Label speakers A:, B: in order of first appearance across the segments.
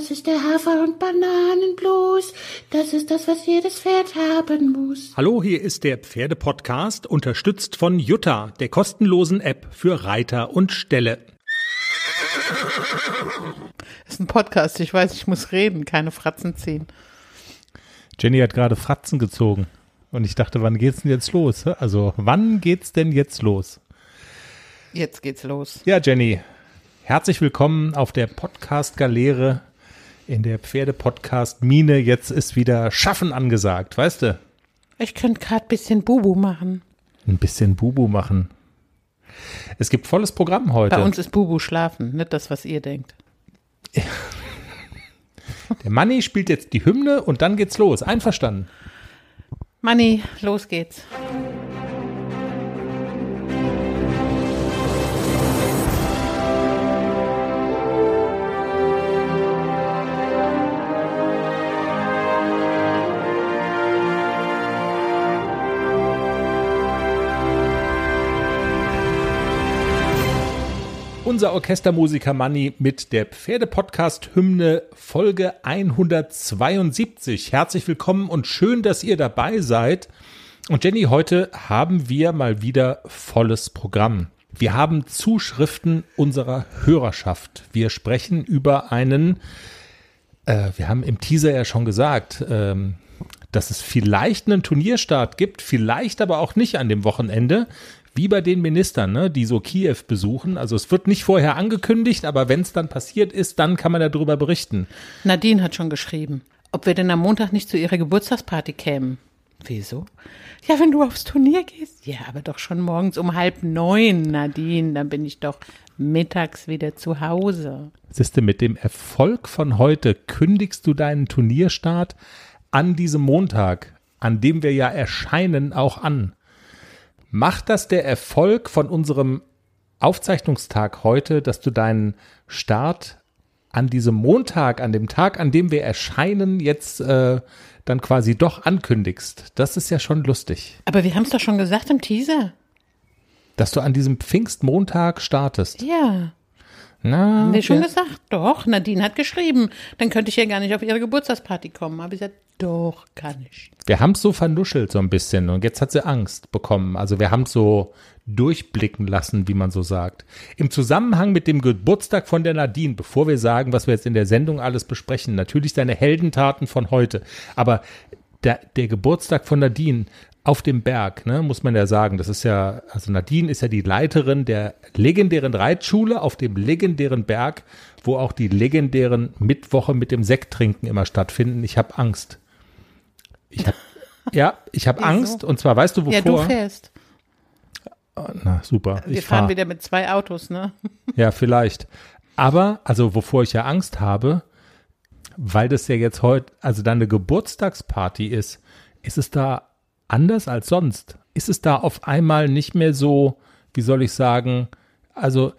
A: Das ist der Hafer- und Bananenblues. Das ist das, was jedes Pferd haben muss.
B: Hallo, hier ist der Pferdepodcast, unterstützt von Jutta, der kostenlosen App für Reiter und Ställe.
C: Das ist ein Podcast, ich weiß, ich muss reden, keine Fratzen ziehen.
B: Jenny hat gerade Fratzen gezogen. Und ich dachte, wann geht's denn jetzt los? Also, wann geht's denn jetzt los?
C: Jetzt geht's los.
B: Ja, Jenny, herzlich willkommen auf der Podcast-Galeere in der Pferde-Podcast-Mine. Jetzt ist wieder Schaffen angesagt, weißt du?
C: Ich könnte gerade ein bisschen Bubu machen.
B: Ein bisschen Bubu machen. Es gibt volles Programm heute.
C: Bei uns ist Bubu schlafen, nicht das, was ihr denkt.
B: Der Manni spielt jetzt die Hymne und dann geht's los. Einverstanden?
C: Manni, los geht's.
B: Unser Orchestermusiker Manni mit der Pferdepodcast-Hymne Folge 172. Herzlich willkommen und schön, dass ihr dabei seid. Und Jenny, heute haben wir mal wieder volles Programm. Wir haben Zuschriften unserer Hörerschaft. Wir sprechen über einen, äh, wir haben im Teaser ja schon gesagt, ähm, dass es vielleicht einen Turnierstart gibt, vielleicht aber auch nicht an dem Wochenende wie bei den Ministern, ne, die so Kiew besuchen. Also es wird nicht vorher angekündigt, aber wenn es dann passiert ist, dann kann man darüber berichten.
C: Nadine hat schon geschrieben, ob wir denn am Montag nicht zu ihrer Geburtstagsparty kämen. Wieso? Ja, wenn du aufs Turnier gehst. Ja, aber doch schon morgens um halb neun, Nadine. Dann bin ich doch mittags wieder zu Hause.
B: Siehste, mit dem Erfolg von heute kündigst du deinen Turnierstart an diesem Montag, an dem wir ja erscheinen, auch an. Macht das der Erfolg von unserem Aufzeichnungstag heute, dass du deinen Start an diesem Montag, an dem Tag, an dem wir erscheinen, jetzt äh, dann quasi doch ankündigst? Das ist ja schon lustig.
C: Aber wir haben es doch schon gesagt im Teaser.
B: Dass du an diesem Pfingstmontag startest.
C: Ja.
B: Na,
C: Haben wir schon gesagt? Doch, Nadine hat geschrieben. Dann könnte ich ja gar nicht auf ihre Geburtstagsparty kommen. Habe ich gesagt, doch, kann ich.
B: Wir haben es so vernuschelt so ein bisschen und jetzt hat sie Angst bekommen. Also wir haben es so durchblicken lassen, wie man so sagt. Im Zusammenhang mit dem Geburtstag von der Nadine, bevor wir sagen, was wir jetzt in der Sendung alles besprechen, natürlich seine Heldentaten von heute, aber der, der Geburtstag von Nadine auf dem Berg, ne, muss man ja sagen, das ist ja, also Nadine ist ja die Leiterin der legendären Reitschule auf dem legendären Berg, wo auch die legendären Mittwoche mit dem Sekttrinken immer stattfinden. Ich habe Angst. Ich hab, ja, ich habe? Angst und zwar weißt du wovor?
C: Ja, du fährst.
B: Na super,
C: Wir
B: ich
C: fahren
B: fahr.
C: wieder mit zwei Autos, ne?
B: Ja, vielleicht. Aber, also wovor ich ja Angst habe, weil das ja jetzt heute, also dann eine Geburtstagsparty ist, ist es da anders als sonst? Ist es da auf einmal nicht mehr so, wie soll ich sagen, also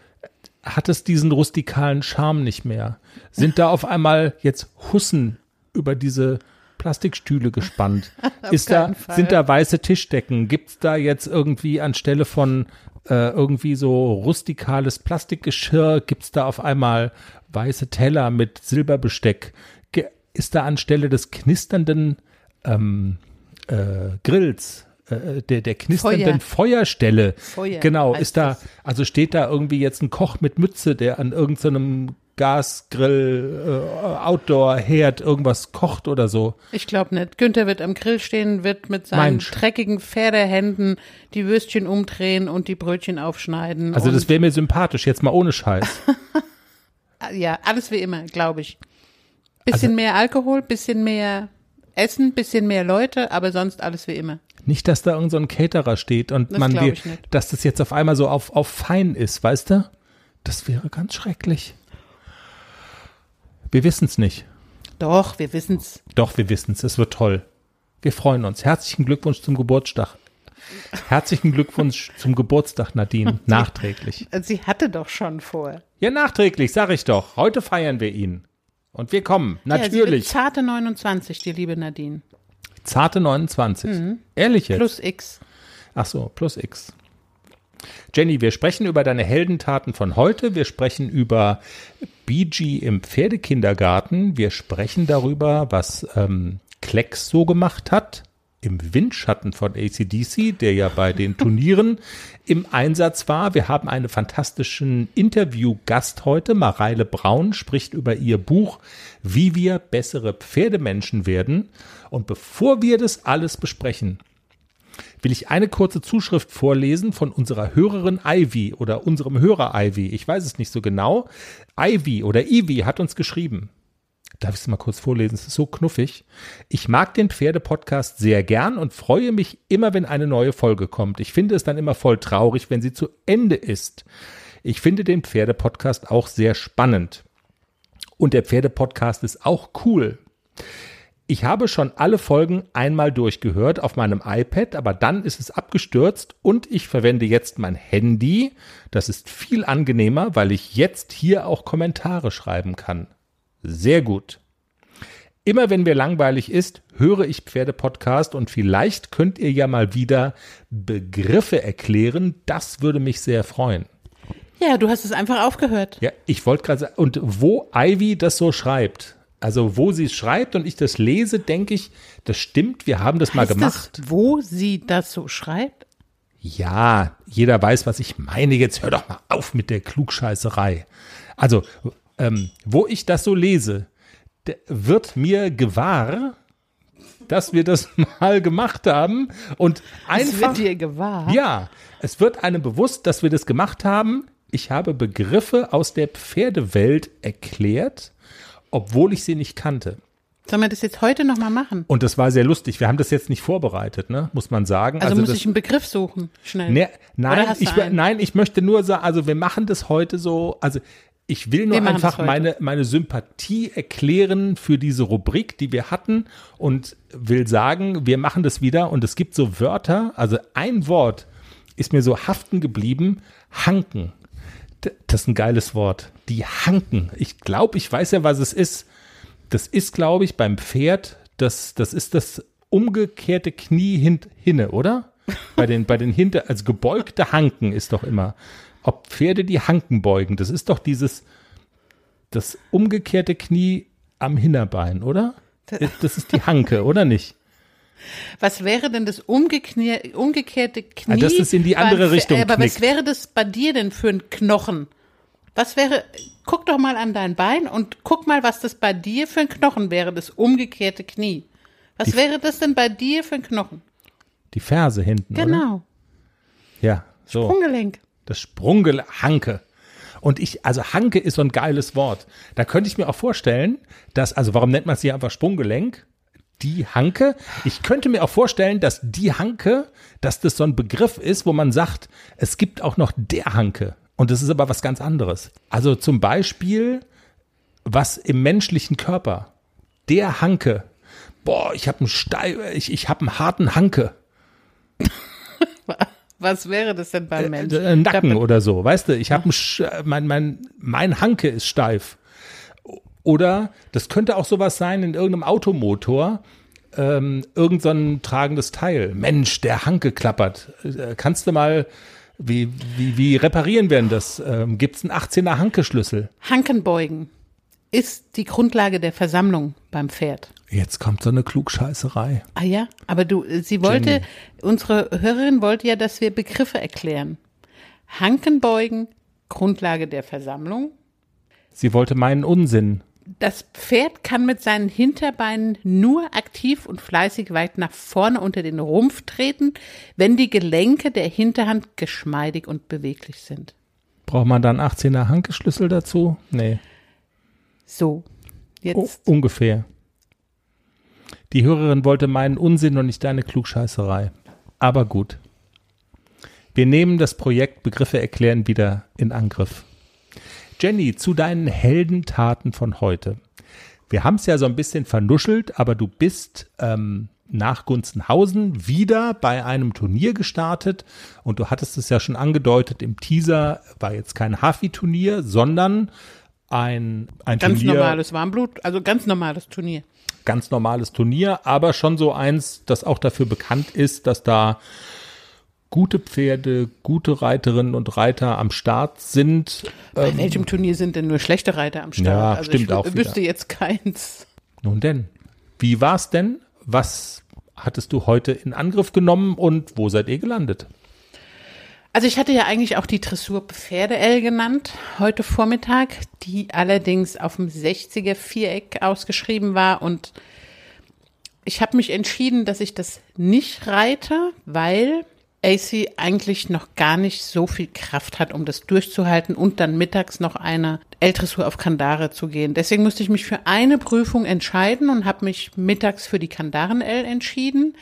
B: hat es diesen rustikalen Charme nicht mehr? Sind da auf einmal jetzt Hussen über diese Plastikstühle gespannt? ist da,
C: Fall.
B: sind da weiße Tischdecken? Gibt's da jetzt irgendwie anstelle von äh, irgendwie so rustikales Plastikgeschirr, gibt's da auf einmal weiße Teller mit Silberbesteck? Ge ist da anstelle des knisternden ähm, äh, Grills, äh, der, der knisternden Feuerstelle,
C: Feuer
B: genau, ist da, also steht da irgendwie jetzt ein Koch mit Mütze, der an irgendeinem Gasgrill, äh, Outdoor-Herd irgendwas kocht oder so.
C: Ich glaube nicht. Günther wird am Grill stehen, wird mit seinen
B: Mensch.
C: dreckigen Pferdehänden die Würstchen umdrehen und die Brötchen aufschneiden.
B: Also das wäre mir sympathisch, jetzt mal ohne Scheiß.
C: Ja, alles wie immer, glaube ich. Bisschen
B: Also-
C: mehr Alkohol, bisschen mehr Essen, bisschen mehr Leute, aber sonst alles wie immer.
B: Nicht, dass da irgend so ein Caterer steht und
C: Das
B: man
C: nicht.
B: dass das jetzt auf einmal so auf, auf fein ist, weißt du? Das wäre ganz schrecklich. Wir wissen es nicht.
C: Doch, wir wissen's.
B: Doch, wir wissen es. Es wird toll. Wir freuen uns. Herzlichen Glückwunsch zum Geburtstag. Herzlichen Glückwunsch zum Geburtstag, Nadine. Nachträglich.
C: Sie hatte doch schon vor.
B: Ja, nachträglich, sag ich doch. Heute feiern wir ihn. Und wir kommen, natürlich.
C: Ja, zarte 29, die liebe Nadine.
B: Zarte 29. Mhm. Ehrlich jetzt?
C: Plus X.
B: Ach so, plus X. Jenny, wir sprechen über deine Heldentaten von heute. Wir sprechen über BG im Pferdekindergarten. Wir sprechen darüber, was ähm, Klecks so gemacht hat im Windschatten von ACDC, der ja bei den Turnieren im Einsatz war. Wir haben einen fantastischen Interviewgast heute. Mareile Braun spricht über ihr Buch Wie wir bessere Pferdemenschen werden. Und bevor wir das alles besprechen, will ich eine kurze Zuschrift vorlesen von unserer Hörerin Ivy oder unserem Hörer Ivy. Ich weiß es nicht so genau. Ivy oder Ivy hat uns geschrieben darf ich es mal kurz vorlesen? Es ist so knuffig. Ich mag den Pferdepodcast sehr gern und freue mich immer, wenn eine neue Folge kommt. Ich finde es dann immer voll traurig, wenn sie zu Ende ist. Ich finde den Pferdepodcast auch sehr spannend. Und der Pferdepodcast ist auch cool. Ich habe schon alle Folgen einmal durchgehört auf meinem iPad, aber dann ist es abgestürzt und ich verwende jetzt mein Handy. Das ist viel angenehmer, weil ich jetzt hier auch Kommentare schreiben kann. Sehr gut. Immer wenn mir langweilig ist, höre ich Pferdepodcast und vielleicht könnt ihr ja mal wieder Begriffe erklären. Das würde mich sehr freuen.
C: Ja, du hast es einfach aufgehört.
B: Ja, ich wollte gerade sagen, und wo Ivy das so schreibt, also wo sie es schreibt und ich das lese, denke ich, das stimmt, wir haben das
C: heißt
B: mal gemacht.
C: Das, wo sie das so schreibt?
B: Ja, jeder weiß, was ich meine. Jetzt hör doch mal auf mit der Klugscheißerei. Also ähm, wo ich das so lese, wird mir gewahr, dass wir das mal gemacht haben und einfach. Es
C: wird dir gewahr.
B: Ja, es wird einem bewusst, dass wir das gemacht haben. Ich habe Begriffe aus der Pferdewelt erklärt, obwohl ich sie nicht kannte.
C: Sollen wir das jetzt heute nochmal machen?
B: Und das war sehr lustig. Wir haben das jetzt nicht vorbereitet, ne? muss man sagen.
C: Also,
B: also
C: muss
B: das,
C: ich einen Begriff suchen, schnell.
B: Ne, nein, ich, nein, ich möchte nur sagen, also wir machen das heute so, also ich will nur einfach meine, meine Sympathie erklären für diese Rubrik, die wir hatten und will sagen, wir machen das wieder und es gibt so Wörter, also ein Wort ist mir so haften geblieben, Hanken. Das ist ein geiles Wort. Die Hanken. Ich glaube, ich weiß ja, was es ist. Das ist, glaube ich, beim Pferd, das, das ist das umgekehrte Knie hin, hinne, oder? bei den, bei den hinter, also gebeugte Hanken ist doch immer ob Pferde die Hanken beugen. Das ist doch dieses, das umgekehrte Knie am Hinterbein, oder? Das ist die Hanke, oder nicht?
C: Was wäre denn das umgekehr umgekehrte Knie?
B: Ah, das ist in die andere
C: bei,
B: Richtung.
C: Aber
B: knickt.
C: was wäre das bei dir denn für ein Knochen? Was wäre, guck doch mal an dein Bein und guck mal, was das bei dir für ein Knochen wäre, das umgekehrte Knie. Was die, wäre das denn bei dir für ein Knochen?
B: Die Ferse hinten.
C: Genau.
B: Oder? Ja, so.
C: Sprunggelenk.
B: Das Sprungel Hanke. Und ich, also Hanke ist so ein geiles Wort. Da könnte ich mir auch vorstellen, dass, also warum nennt man es hier einfach Sprunggelenk? Die Hanke. Ich könnte mir auch vorstellen, dass die Hanke, dass das so ein Begriff ist, wo man sagt, es gibt auch noch der Hanke. Und das ist aber was ganz anderes. Also zum Beispiel, was im menschlichen Körper, der Hanke. Boah, ich habe einen steil, ich, ich habe einen harten Hanke.
C: Was wäre das denn beim äh, Menschen?
B: Äh, Nacken oder so, weißt du, ich habe äh, mein, mein, mein Hanke ist steif. Oder das könnte auch sowas sein in irgendeinem Automotor, ähm, irgend so ein tragendes Teil. Mensch, der Hanke klappert. Äh, kannst du mal, wie, wie, wie reparieren wir denn das? Ähm, Gibt es einen 18er Hanke-Schlüssel?
C: Hankenbeugen ist die Grundlage der Versammlung beim Pferd.
B: Jetzt kommt so eine Klugscheißerei.
C: Ah ja, aber du, äh, sie wollte, Jenny. unsere Hörerin wollte ja, dass wir Begriffe erklären. Hankenbeugen, Grundlage der Versammlung.
B: Sie wollte meinen Unsinn.
C: Das Pferd kann mit seinen Hinterbeinen nur aktiv und fleißig weit nach vorne unter den Rumpf treten, wenn die Gelenke der Hinterhand geschmeidig und beweglich sind.
B: Braucht man dann 18er Hankeschlüssel dazu? Nee.
C: So. Jetzt.
B: O ungefähr. Die Hörerin wollte meinen Unsinn und nicht deine Klugscheißerei. Aber gut. Wir nehmen das Projekt Begriffe erklären wieder in Angriff. Jenny, zu deinen Heldentaten von heute. Wir haben es ja so ein bisschen vernuschelt, aber du bist ähm, nach Gunzenhausen wieder bei einem Turnier gestartet und du hattest es ja schon angedeutet im Teaser, war jetzt kein Hafi-Turnier, sondern ein, ein
C: ganz
B: Turnier.
C: normales Warmblut, also ganz normales Turnier
B: ganz normales Turnier, aber schon so eins, das auch dafür bekannt ist, dass da gute Pferde, gute Reiterinnen und Reiter am Start sind.
C: Bei
B: ähm,
C: welchem Turnier sind denn nur schlechte Reiter am Start?
B: Ja,
C: also
B: stimmt
C: ich
B: auch. Ich
C: wüsste jetzt keins.
B: Nun denn, wie war's denn? Was hattest du heute in Angriff genommen und wo seid ihr gelandet?
C: Also ich hatte ja eigentlich auch die Dressur Pferde L genannt heute Vormittag, die allerdings auf dem 60er Viereck ausgeschrieben war und ich habe mich entschieden, dass ich das nicht reite, weil AC eigentlich noch gar nicht so viel Kraft hat, um das durchzuhalten und dann mittags noch eine L-Dressur auf Kandare zu gehen. Deswegen musste ich mich für eine Prüfung entscheiden und habe mich mittags für die Kandaren-L entschieden.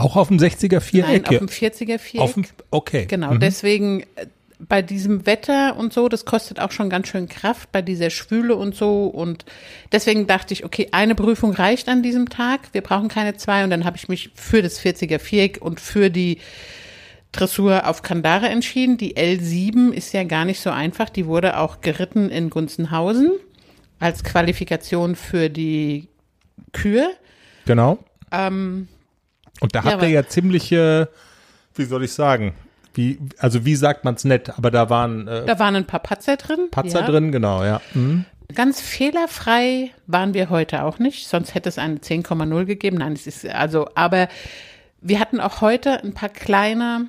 B: Auch auf dem 60er
C: Nein,
B: Viereck?
C: auf dem 40er Viereck.
B: Auf dem, okay.
C: Genau,
B: Mhm.
C: deswegen äh, bei diesem Wetter und so, das kostet auch schon ganz schön Kraft bei dieser Schwüle und so. Und deswegen dachte ich, okay, eine Prüfung reicht an diesem Tag. Wir brauchen keine zwei. Und dann habe ich mich für das 40er Viereck und für die Dressur auf Kandare entschieden. Die L7 ist ja gar nicht so einfach. Die wurde auch geritten in Gunzenhausen als Qualifikation für die Kühe.
B: Genau.
C: Ähm,
B: Und da
C: Ja,
B: habt ihr
C: aber-
B: ja ziemliche, wie soll ich sagen, wie, also wie sagt man's nett, aber da waren äh,
C: da waren ein paar Patzer drin.
B: Patzer
C: ja.
B: drin, genau, ja. Mhm.
C: Ganz fehlerfrei waren wir heute auch nicht, sonst hätte es eine 10,0 gegeben. Nein, es ist also, aber wir hatten auch heute ein paar kleine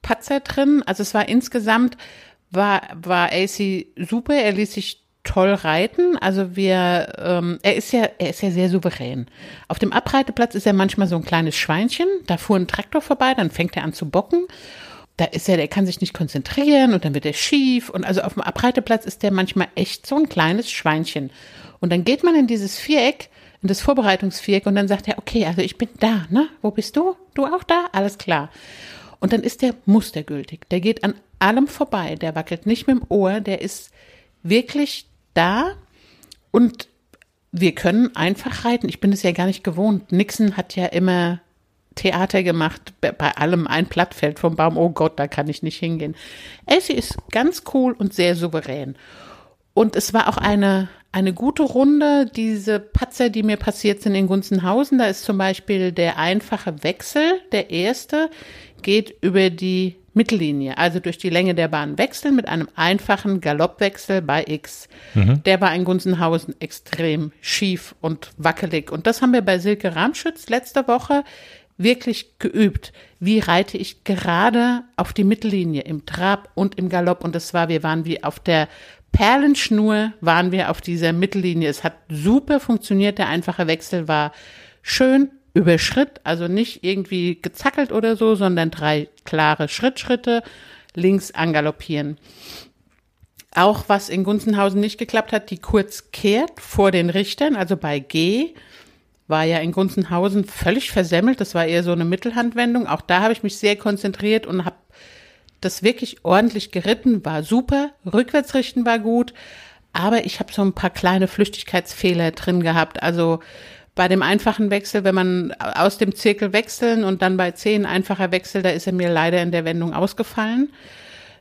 C: Patzer drin. Also es war insgesamt, war, war AC super, er ließ sich toll reiten. Also wir, ähm, er ist ja, er ist ja sehr souverän. Auf dem Abreiteplatz ist er manchmal so ein kleines Schweinchen. Da fuhr ein Traktor vorbei, dann fängt er an zu bocken. Da ist er, der kann sich nicht konzentrieren und dann wird er schief. Und also auf dem Abreiteplatz ist der manchmal echt so ein kleines Schweinchen. Und dann geht man in dieses Viereck, in das Vorbereitungsviereck und dann sagt er, okay, also ich bin da, ne? Wo bist du? Du auch da? Alles klar. Und dann ist der mustergültig. Der geht an allem vorbei. Der wackelt nicht mit dem Ohr. Der ist wirklich da. Und wir können einfach reiten. Ich bin es ja gar nicht gewohnt. Nixon hat ja immer Theater gemacht, bei allem ein Blatt vom Baum, oh Gott, da kann ich nicht hingehen. Elsie ist ganz cool und sehr souverän. Und es war auch eine, eine gute Runde, diese Patzer, die mir passiert sind in Gunzenhausen. Da ist zum Beispiel der einfache Wechsel, der erste, geht über die Mittellinie, also durch die Länge der Bahn wechseln mit einem einfachen Galoppwechsel bei X. Der war in Gunzenhausen extrem schief und wackelig. Und das haben wir bei Silke Ramschütz letzte Woche wirklich geübt. Wie reite ich gerade auf die Mittellinie im Trab und im Galopp? Und das war, wir waren wie auf der Perlenschnur, waren wir auf dieser Mittellinie. Es hat super funktioniert. Der einfache Wechsel war schön über Schritt, also nicht irgendwie gezackelt oder so, sondern drei klare Schrittschritte links angaloppieren. Auch was in Gunzenhausen nicht geklappt hat, die kurz kehrt vor den Richtern, also bei G, war ja in Gunzenhausen völlig versemmelt. Das war eher so eine Mittelhandwendung. Auch da habe ich mich sehr konzentriert und habe das wirklich ordentlich geritten, war super. Rückwärtsrichten war gut, aber ich habe so ein paar kleine Flüchtigkeitsfehler drin gehabt. Also bei dem einfachen Wechsel, wenn man aus dem Zirkel wechseln und dann bei zehn einfacher Wechsel, da ist er mir leider in der Wendung ausgefallen.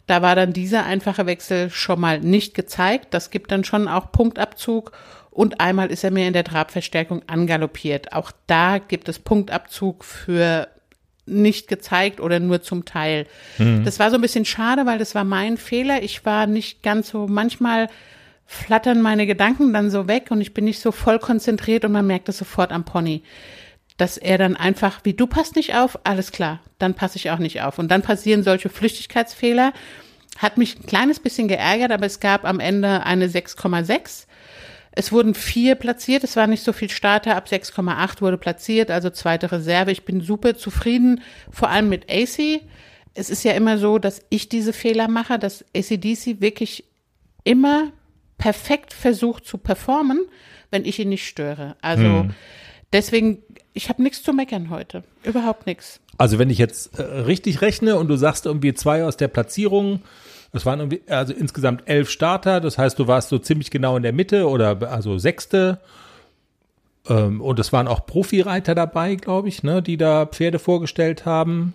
C: Da war dann dieser einfache Wechsel schon mal nicht gezeigt. Das gibt dann schon auch Punktabzug. Und einmal ist er mir in der Trabverstärkung angaloppiert. Auch da gibt es Punktabzug für nicht gezeigt oder nur zum Teil. Das war so ein bisschen schade, weil das war mein Fehler. Ich war nicht ganz so, manchmal flattern meine Gedanken dann so weg und ich bin nicht so voll konzentriert und man merkt es sofort am Pony. Dass er dann einfach, wie du passt nicht auf, alles klar, dann passe ich auch nicht auf. Und dann passieren solche Flüchtigkeitsfehler. Hat mich ein kleines bisschen geärgert, aber es gab am Ende eine 6,6. Es wurden vier platziert, es war nicht so viel Starter, ab 6,8 wurde platziert, also zweite Reserve. Ich bin super zufrieden, vor allem mit AC. Es ist ja immer so, dass ich diese Fehler mache, dass ACDC wirklich immer perfekt versucht zu performen, wenn ich ihn nicht störe. Also deswegen, ich habe nichts zu meckern heute. Überhaupt nichts.
B: Also wenn ich jetzt äh, richtig rechne und du sagst irgendwie zwei aus der Platzierung, es waren irgendwie, also insgesamt elf Starter, das heißt, du warst so ziemlich genau in der Mitte oder also sechste. Ähm, und es waren auch Profireiter dabei, glaube ich, ne, die da Pferde vorgestellt haben.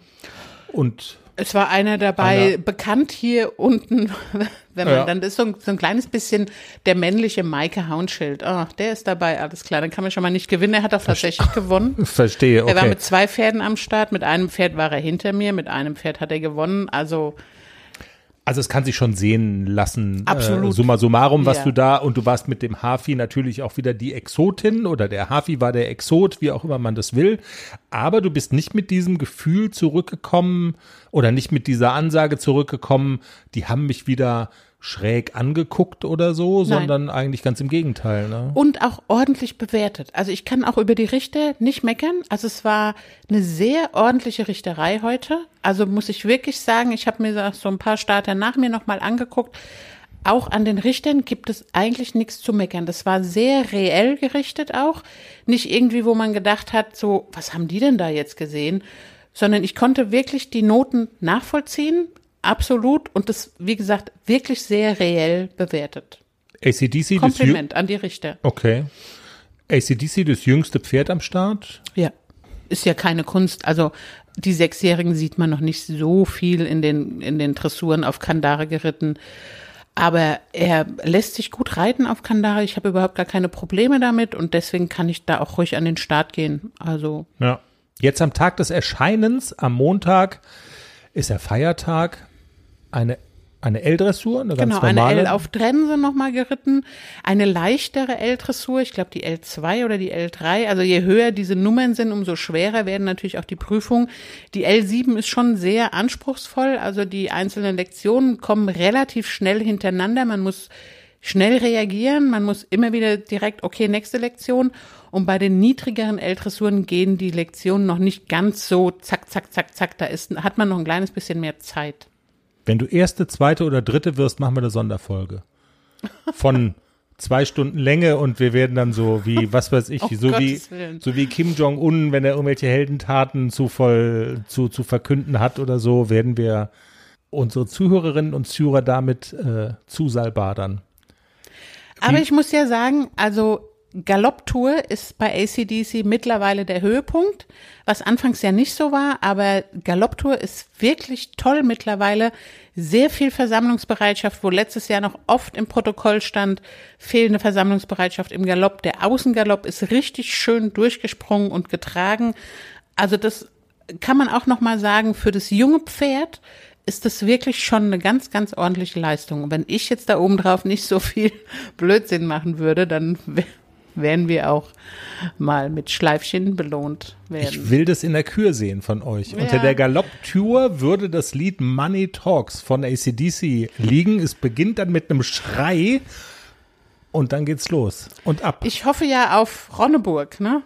B: Und
C: Es war einer dabei,
B: Anna.
C: bekannt hier unten, wenn man
B: Ja.
C: dann ist so ein, so ein kleines bisschen der männliche Maike Haunschild. Ah, der ist dabei, alles klar. Dann kann man schon mal nicht gewinnen. Er hat auch tatsächlich gewonnen.
B: Verstehe,
C: Er war
B: okay.
C: mit zwei Pferden am Start. Mit einem Pferd war er hinter mir, mit einem Pferd hat er gewonnen. Also
B: Also es kann sich schon sehen lassen.
C: Absolut.
B: Äh, summa summarum, was
C: Ja.
B: du da und du warst mit dem Hafi natürlich auch wieder die Exotin oder der Hafi war der Exot, wie auch immer man das will. Aber du bist nicht mit diesem Gefühl zurückgekommen oder nicht mit dieser Ansage zurückgekommen, die haben mich wieder schräg angeguckt oder so, sondern eigentlich ganz im Gegenteil. Ne?
C: und auch ordentlich bewertet. Also ich kann auch über die Richter nicht meckern. Also es war eine sehr ordentliche Richterei heute. Also muss ich wirklich sagen, ich habe mir so ein paar Starter nach mir nochmal angeguckt. Auch an den Richtern gibt es eigentlich nichts zu meckern. Das war sehr reell gerichtet auch. Nicht irgendwie, wo man gedacht hat, so, was haben die denn da jetzt gesehen? Sondern ich konnte wirklich die Noten nachvollziehen. Absolut. Und das, wie gesagt, wirklich sehr reell bewertet.
B: ACDC, das
C: Kompliment an die Richter.
B: Okay. ACDC, das jüngste Pferd am Start.
C: Ja. Ist ja keine Kunst. Also die Sechsjährigen sieht man noch nicht so viel in den, in den Dressuren auf Kandare geritten. Aber er lässt sich gut reiten auf Kandare. Ich habe überhaupt gar keine Probleme damit und deswegen kann ich da auch ruhig an den Start gehen. Also
B: Ja. Jetzt am Tag des Erscheinens, am Montag, ist der Feiertag. Eine, eine L-Dressur, eine ganz
C: genau, eine
B: normale.
C: L auf Trense nochmal geritten. Eine leichtere L-Dressur, ich glaube die L2 oder die L3. Also je höher diese Nummern sind, umso schwerer werden natürlich auch die Prüfungen. Die L7 ist schon sehr anspruchsvoll. Also die einzelnen Lektionen kommen relativ schnell hintereinander. Man muss schnell reagieren. Man muss immer wieder direkt, okay, nächste Lektion. Und bei den niedrigeren L-Dressuren gehen die Lektionen noch nicht ganz so zack, zack, zack, zack. Da ist, hat man noch ein kleines bisschen mehr Zeit.
B: Wenn du erste, zweite oder dritte wirst, machen wir eine Sonderfolge. Von zwei Stunden Länge und wir werden dann so wie, was weiß ich,
C: Oh,
B: so wie,
C: Willen.
B: so wie Kim Jong-un, wenn er irgendwelche Heldentaten zu voll, zu, zu verkünden hat oder so, werden wir unsere Zuhörerinnen und Zuhörer damit äh, zusalbadern.
C: Aber ich muss ja sagen, also Galopptour ist bei ACDC mittlerweile der Höhepunkt, was anfangs ja nicht so war, aber Galopptour ist wirklich toll mittlerweile. Sehr viel Versammlungsbereitschaft, wo letztes Jahr noch oft im Protokoll stand, fehlende Versammlungsbereitschaft im Galopp. Der Außengalopp ist richtig schön durchgesprungen und getragen. Also das kann man auch noch mal sagen, für das junge Pferd ist das wirklich schon eine ganz, ganz ordentliche Leistung. Und wenn ich jetzt da oben drauf nicht so viel Blödsinn machen würde, dann wären wir auch mal mit Schleifchen belohnt werden.
B: Ich will das in der Kür sehen von euch. Unter der Galopp-Tour würde das Lied Money Talks von ACDC liegen. Es beginnt dann mit einem Schrei und dann geht's los und ab.
C: Ich hoffe ja auf Ronneburg, ne?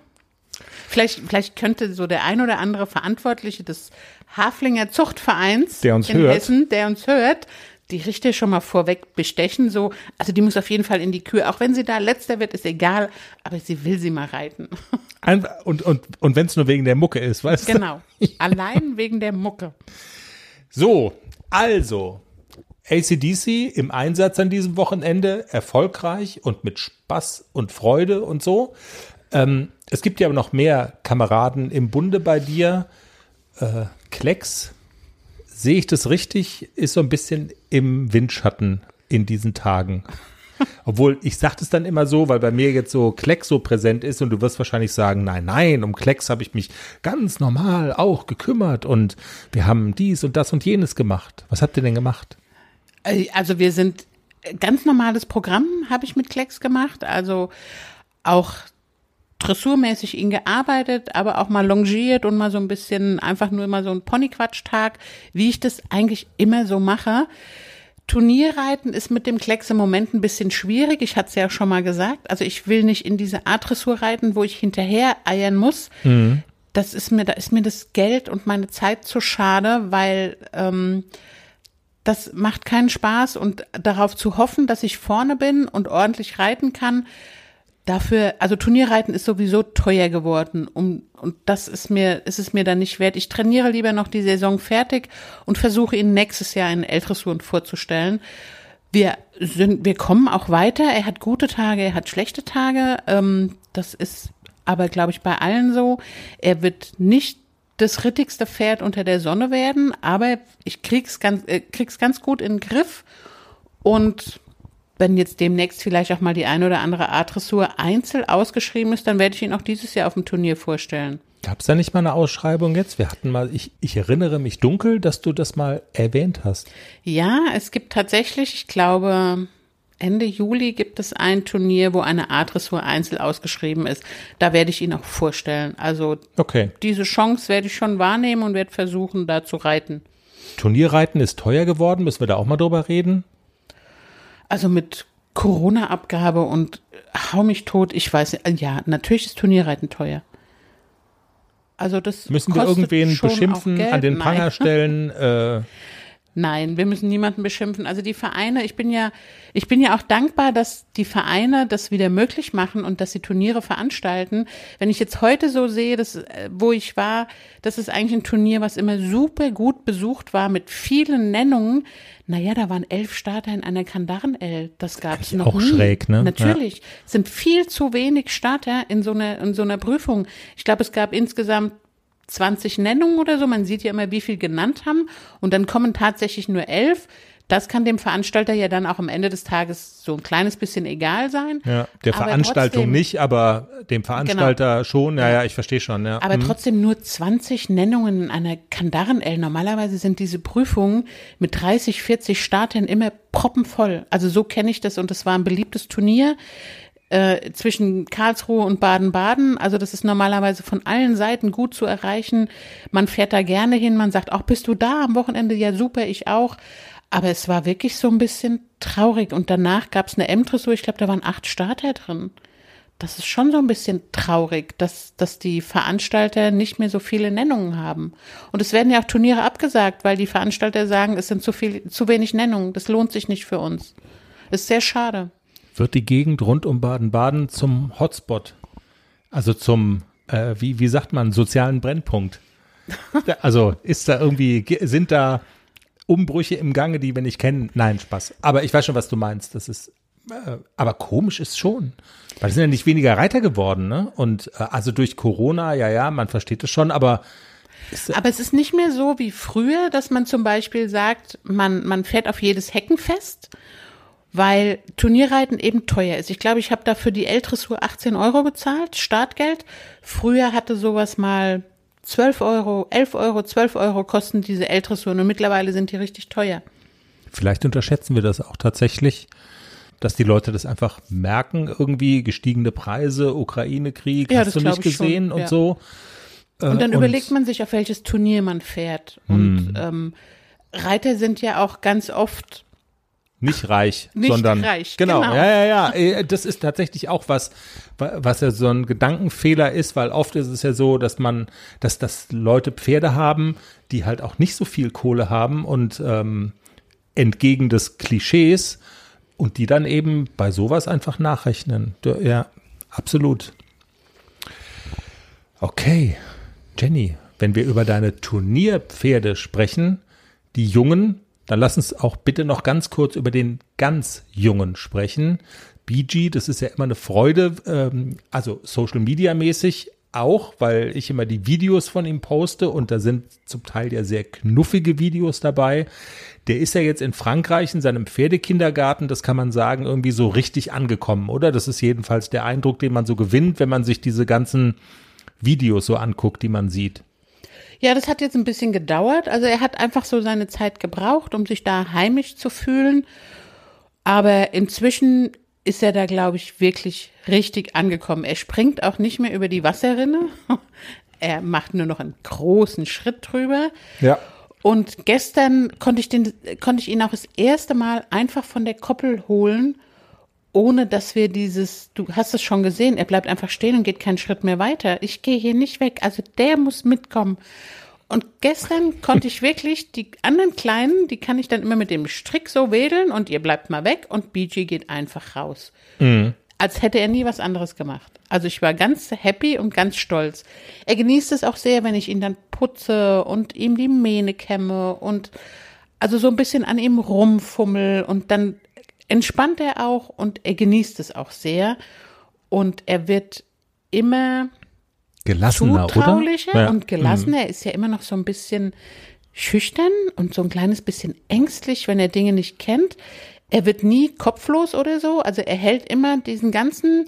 C: Vielleicht, vielleicht könnte so der ein oder andere Verantwortliche des Haflinger Zuchtvereins
B: Der uns
C: in
B: hört.
C: Hessen, der uns hört, die Richter schon mal vorweg bestechen, so. Also die muss auf jeden Fall in die Kür. Auch wenn sie da letzter wird, ist egal, aber sie will sie mal reiten.
B: Und und, und wenn es nur wegen der Mucke ist, weißt du?
C: Genau. Allein wegen der Mucke.
B: So, also, ACDC im Einsatz an diesem Wochenende, erfolgreich und mit Spaß und Freude und so. Ähm, es gibt ja aber noch mehr Kameraden im Bunde bei dir. Äh, Klecks, sehe ich das richtig, ist so ein bisschen im Windschatten in diesen Tagen. Obwohl, ich sage das dann immer so, weil bei mir jetzt so Klecks so präsent ist und du wirst wahrscheinlich sagen, nein, nein, um Klecks habe ich mich ganz normal auch gekümmert und wir haben dies und das und jenes gemacht. Was habt ihr denn gemacht?
C: Äh, Also wir sind ganz normales Programm habe ich mit Klecks gemacht, also auch dressurmäßig ihn gearbeitet, aber auch mal longiert und mal so ein bisschen einfach nur mal so ein Ponyquatschtag, wie ich das eigentlich immer so mache. Turnierreiten ist mit dem Klecks im Moment ein bisschen schwierig. Ich hatte es ja schon mal gesagt. Also ich will nicht in diese Art Dressur reiten, wo ich hinterher eiern muss. Das ist mir, da ist mir das Geld und meine Zeit zu schade, weil ähm, das macht keinen Spaß und darauf zu hoffen, dass ich vorne bin und ordentlich reiten kann. Dafür, also Turnierreiten ist sowieso teuer geworden, um, und das ist mir, ist es mir dann nicht wert. Ich trainiere lieber noch die Saison fertig und versuche ihn nächstes Jahr in L-Dressuren vorzustellen. Wir sind, wir kommen auch weiter. Er hat gute Tage, er hat schlechte Tage. Ähm, das ist aber, glaube ich, bei allen so. Er wird nicht das rittigste Pferd unter der Sonne werden, aber ich krieg's ganz, äh, krieg's ganz gut in den Griff. Und wenn jetzt demnächst vielleicht auch mal die eine oder andere A-Dressur einzeln ausgeschrieben ist, dann werde ich ihn auch dieses Jahr auf dem Turnier vorstellen.
B: Gab es da nicht mal eine Ausschreibung jetzt? Wir hatten mal, ich, ich erinnere mich dunkel, dass du das mal erwähnt hast.
C: Ja, es gibt tatsächlich, ich glaube, Ende Juli gibt es ein Turnier, wo eine A-Dressur einzeln ausgeschrieben ist. Da werde ich ihn auch vorstellen. Also
B: Okay.
C: diese Chance werde ich schon wahrnehmen und werde versuchen, da zu reiten.
B: Turnierreiten ist teuer geworden, müssen wir da auch mal drüber reden?
C: Also mit Corona-Abgabe und hau mich tot, ich weiß nicht. Ja, natürlich ist Turnierreiten teuer. Also das
B: Müssen wir irgendwen beschimpfen, an den
C: Nein.
B: Pranger stellen? Äh,
C: Nein, wir müssen niemanden beschimpfen. Also die Vereine, ich bin ja, ich bin ja auch dankbar, dass die Vereine das wieder möglich machen und dass sie Turniere veranstalten. Wenn ich jetzt heute so sehe, dass, äh, wo ich war, das ist eigentlich ein Turnier, was immer super gut besucht war mit vielen Nennungen. Naja, da waren elf Starter in einer Kandaren-L. Das gab's
B: Eigentlich
C: noch
B: auch
C: nie.
B: schräg, ne?
C: Natürlich. Es sind viel zu wenig Starter in so einer, in so einer Prüfung. Ich glaube, es gab insgesamt 20 Nennungen oder so. Man sieht ja immer, wie viel genannt haben. Und dann kommen tatsächlich nur elf. Das kann dem Veranstalter ja dann auch am Ende des Tages so ein kleines bisschen egal sein.
B: ja, der
C: Aber
B: Veranstaltung
C: trotzdem- Genau.
B: nicht, aber dem Veranstalter schon. Ja, ja, ich verstehe schon. Ja.
C: Aber
B: Mhm.
C: trotzdem nur 20 Nennungen in einer Kandaren-L. Normalerweise sind diese Prüfungen mit 30, 40 Startern immer proppenvoll. Also so kenne ich das und das war ein beliebtes Turnier äh, zwischen Karlsruhe und Baden-Baden. Also das ist normalerweise von allen Seiten gut zu erreichen. Man fährt da gerne hin. Man sagt, auch bist du da am Wochenende? Ja, super, ich auch. Aber es war wirklich so ein bisschen traurig. Und danach gab es eine M-Dressur. Ich glaube, da waren acht Starter drin. Das ist schon so ein bisschen traurig, dass, dass die Veranstalter nicht mehr so viele Nennungen haben. Und es werden ja auch Turniere abgesagt, weil die Veranstalter sagen, es sind zu viel, zu wenig Nennungen. Das lohnt sich nicht für uns. Ist sehr schade.
B: Wird die Gegend rund um Baden-Baden zum Hotspot? Also zum, äh, wie, wie sagt man, sozialen Brennpunkt? Also ist da irgendwie, ge- sind da Umbrüche im Gange, die wir nicht kennen? Nein, Spaß. Aber ich weiß schon, was du meinst. Das ist, äh, aber komisch ist schon. Weil es sind ja nicht weniger Reiter geworden, ne? Und äh, also durch Corona, ja, ja, man versteht es schon, aber
C: Aber es ist nicht mehr so wie früher, dass man zum Beispiel sagt, man, man fährt auf jedes Heckenfest, weil Turnierreiten eben teuer ist. Ich glaube, ich habe dafür die L-Dressur 18 Euro bezahlt, Startgeld. Früher hatte sowas mal 12 Euro, 11 Euro, 12 Euro kosten diese L-Dressuren und mittlerweile sind die richtig teuer.
B: Vielleicht unterschätzen wir das auch tatsächlich, dass die Leute das einfach merken, irgendwie gestiegene Preise, Ukraine-Krieg,
C: Ja,
B: hast du nicht
C: ich schon,
B: gesehen und
C: ja.
B: so.
C: Und dann
B: Äh,
C: überlegt man sich, auf welches Turnier man fährt. Und ähm, Reiter sind ja auch ganz oft
B: Nicht reich,
C: Nicht
B: sondern
C: reich,
B: genau.
C: genau.
B: Ja, ja, ja. Äh, Das ist tatsächlich auch was, wa- was ja so ein Gedankenfehler ist, weil oft ist es ja so, dass man, dass das Leute Pferde haben, die halt auch nicht so viel Kohle haben und ähm, entgegen des Klischees und die dann eben bei sowas einfach nachrechnen. Ja, absolut. Okay, Jenny, wenn wir über deine Turnierpferde sprechen, die Jungen, dann lass uns auch bitte noch ganz kurz über den ganz Jungen sprechen. BG, das ist ja immer eine Freude, ähm, also Social Media mäßig auch, weil ich immer die Videos von ihm poste und da sind zum Teil ja sehr knuffige Videos dabei. Der ist ja jetzt in Frankreich in seinem Pferdekindergarten, das kann man sagen, irgendwie so richtig angekommen, oder? Das ist jedenfalls der Eindruck, den man so gewinnt, wenn man sich diese ganzen Videos so anguckt, die man sieht.
C: Ja, das hat jetzt ein bisschen gedauert. Also er hat einfach so seine Zeit gebraucht, um sich da heimisch zu fühlen. Aber inzwischen ist er da, glaube ich, wirklich richtig angekommen. Er springt auch nicht mehr über die Wasserrinne. Er macht nur noch einen großen Schritt drüber.
B: Ja.
C: Und gestern konnte ich, den, konnte ich ihn auch das erste Mal einfach von der Koppel holen, ohne dass wir dieses, du hast es schon gesehen, er bleibt einfach stehen und geht keinen Schritt mehr weiter. Ich gehe hier nicht weg. Also der muss mitkommen. Und gestern konnte ich wirklich die anderen Kleinen, die kann ich dann immer mit dem Strick so wedeln und ihr bleibt mal weg und BG geht einfach raus. Als hätte er nie was anderes gemacht. Also ich war ganz happy und ganz stolz. Er genießt es auch sehr, wenn ich ihn dann putze und ihm die Mähne kämme und also so ein bisschen an ihm rumfummel und dann entspannt er auch und er genießt es auch sehr und er wird immer
B: Gelassener, oder?
C: zutraulicher
B: Ja.
C: und gelassener. Er ist ja immer noch so ein bisschen schüchtern und so ein kleines bisschen ängstlich, wenn er Dinge nicht kennt. Er wird nie kopflos oder so. Also er hält immer diesen ganzen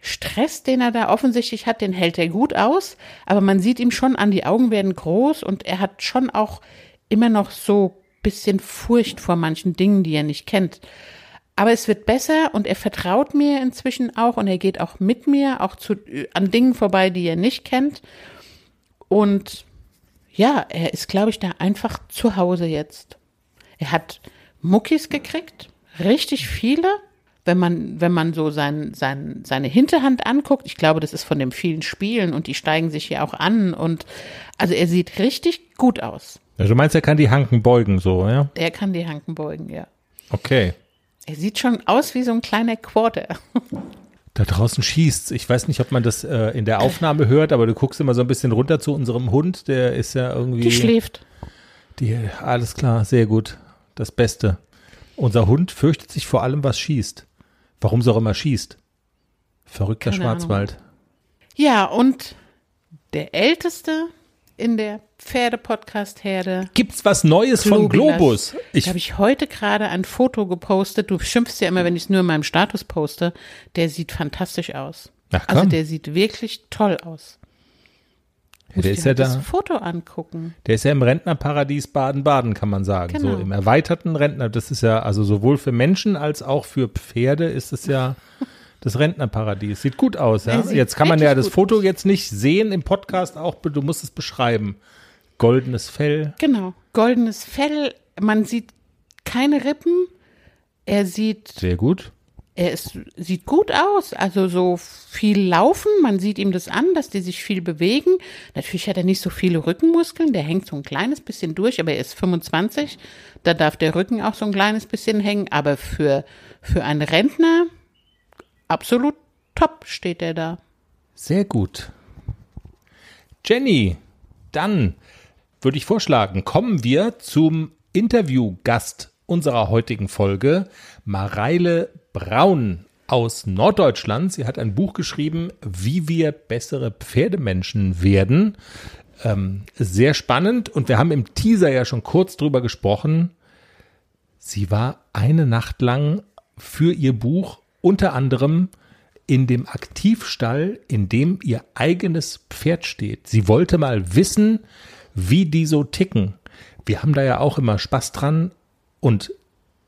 C: Stress, den er da offensichtlich hat, den hält er gut aus. Aber man sieht ihm schon an, die Augen werden groß und er hat schon auch immer noch so bisschen Furcht vor manchen Dingen, die er nicht kennt. Aber es wird besser und er vertraut mir inzwischen auch und er geht auch mit mir, auch zu, an Dingen vorbei, die er nicht kennt. Und ja, er ist, glaube ich, da einfach zu Hause jetzt. Er hat Muckis gekriegt, richtig viele. Wenn man, wenn man so sein, sein, seine Hinterhand anguckt, ich glaube, das ist von den vielen Spielen und die steigen sich hier auch an und also er sieht richtig gut aus.
B: Also du meinst, er kann die Hanken beugen, so, ja?
C: Er kann die Hanken beugen, ja.
B: Okay.
C: Er sieht schon aus wie so ein kleiner Quarter.
B: Da draußen schießt's. Ich weiß nicht, ob man das äh, in der Aufnahme hört, aber du guckst immer so ein bisschen runter zu unserem Hund. Der ist ja irgendwie.
C: Die schläft.
B: Die, alles klar, sehr gut. Das Beste. Unser Hund fürchtet sich vor allem, was schießt. Warum es auch immer schießt. Verrückter
C: Keine
B: Schwarzwald.
C: Ja, und der Älteste in der Pferde-Podcast-Herde.
B: Gibt's was Neues von
C: Globilas.
B: Globus?
C: Ich habe ich heute gerade ein Foto gepostet. Du schimpfst ja immer, wenn ich es nur in meinem Status poste. Der sieht fantastisch aus.
B: Ach,
C: also
B: komm.
C: der sieht wirklich toll aus.
B: der,
C: Dir
B: ist ja
C: halt das
B: da,
C: Foto angucken.
B: der ist ja im Rentnerparadies Baden-Baden, kann man sagen.
C: Genau.
B: So im erweiterten Rentner. Das ist ja, also sowohl für Menschen als auch für Pferde ist es ja das Rentnerparadies. Sieht gut aus, ja.
C: Sieht
B: Jetzt kann man ja das Foto
C: aus.
B: jetzt nicht sehen im Podcast auch, du musst es beschreiben. Goldenes Fell.
C: Genau. Goldenes Fell. Man sieht keine Rippen. Er sieht
B: Sehr gut.
C: er ist, sieht gut aus, also so viel laufen, man sieht ihm das an, dass die sich viel bewegen. Natürlich hat er nicht so viele Rückenmuskeln, der hängt so ein kleines bisschen durch, aber er ist 25, da darf der Rücken auch so ein kleines bisschen hängen, aber für, für einen Rentner absolut top steht er da.
B: Sehr gut. Jenny, dann würde ich vorschlagen, kommen wir zum Interviewgast unserer heutigen Folge, Mareile Braun aus Norddeutschland. Sie hat ein Buch geschrieben, wie wir bessere Pferdemenschen werden. Ähm, sehr spannend und wir haben im Teaser ja schon kurz drüber gesprochen. Sie war eine Nacht lang für ihr Buch unter anderem in dem Aktivstall, in dem ihr eigenes Pferd steht. Sie wollte mal wissen, wie die so ticken. Wir haben da ja auch immer Spaß dran und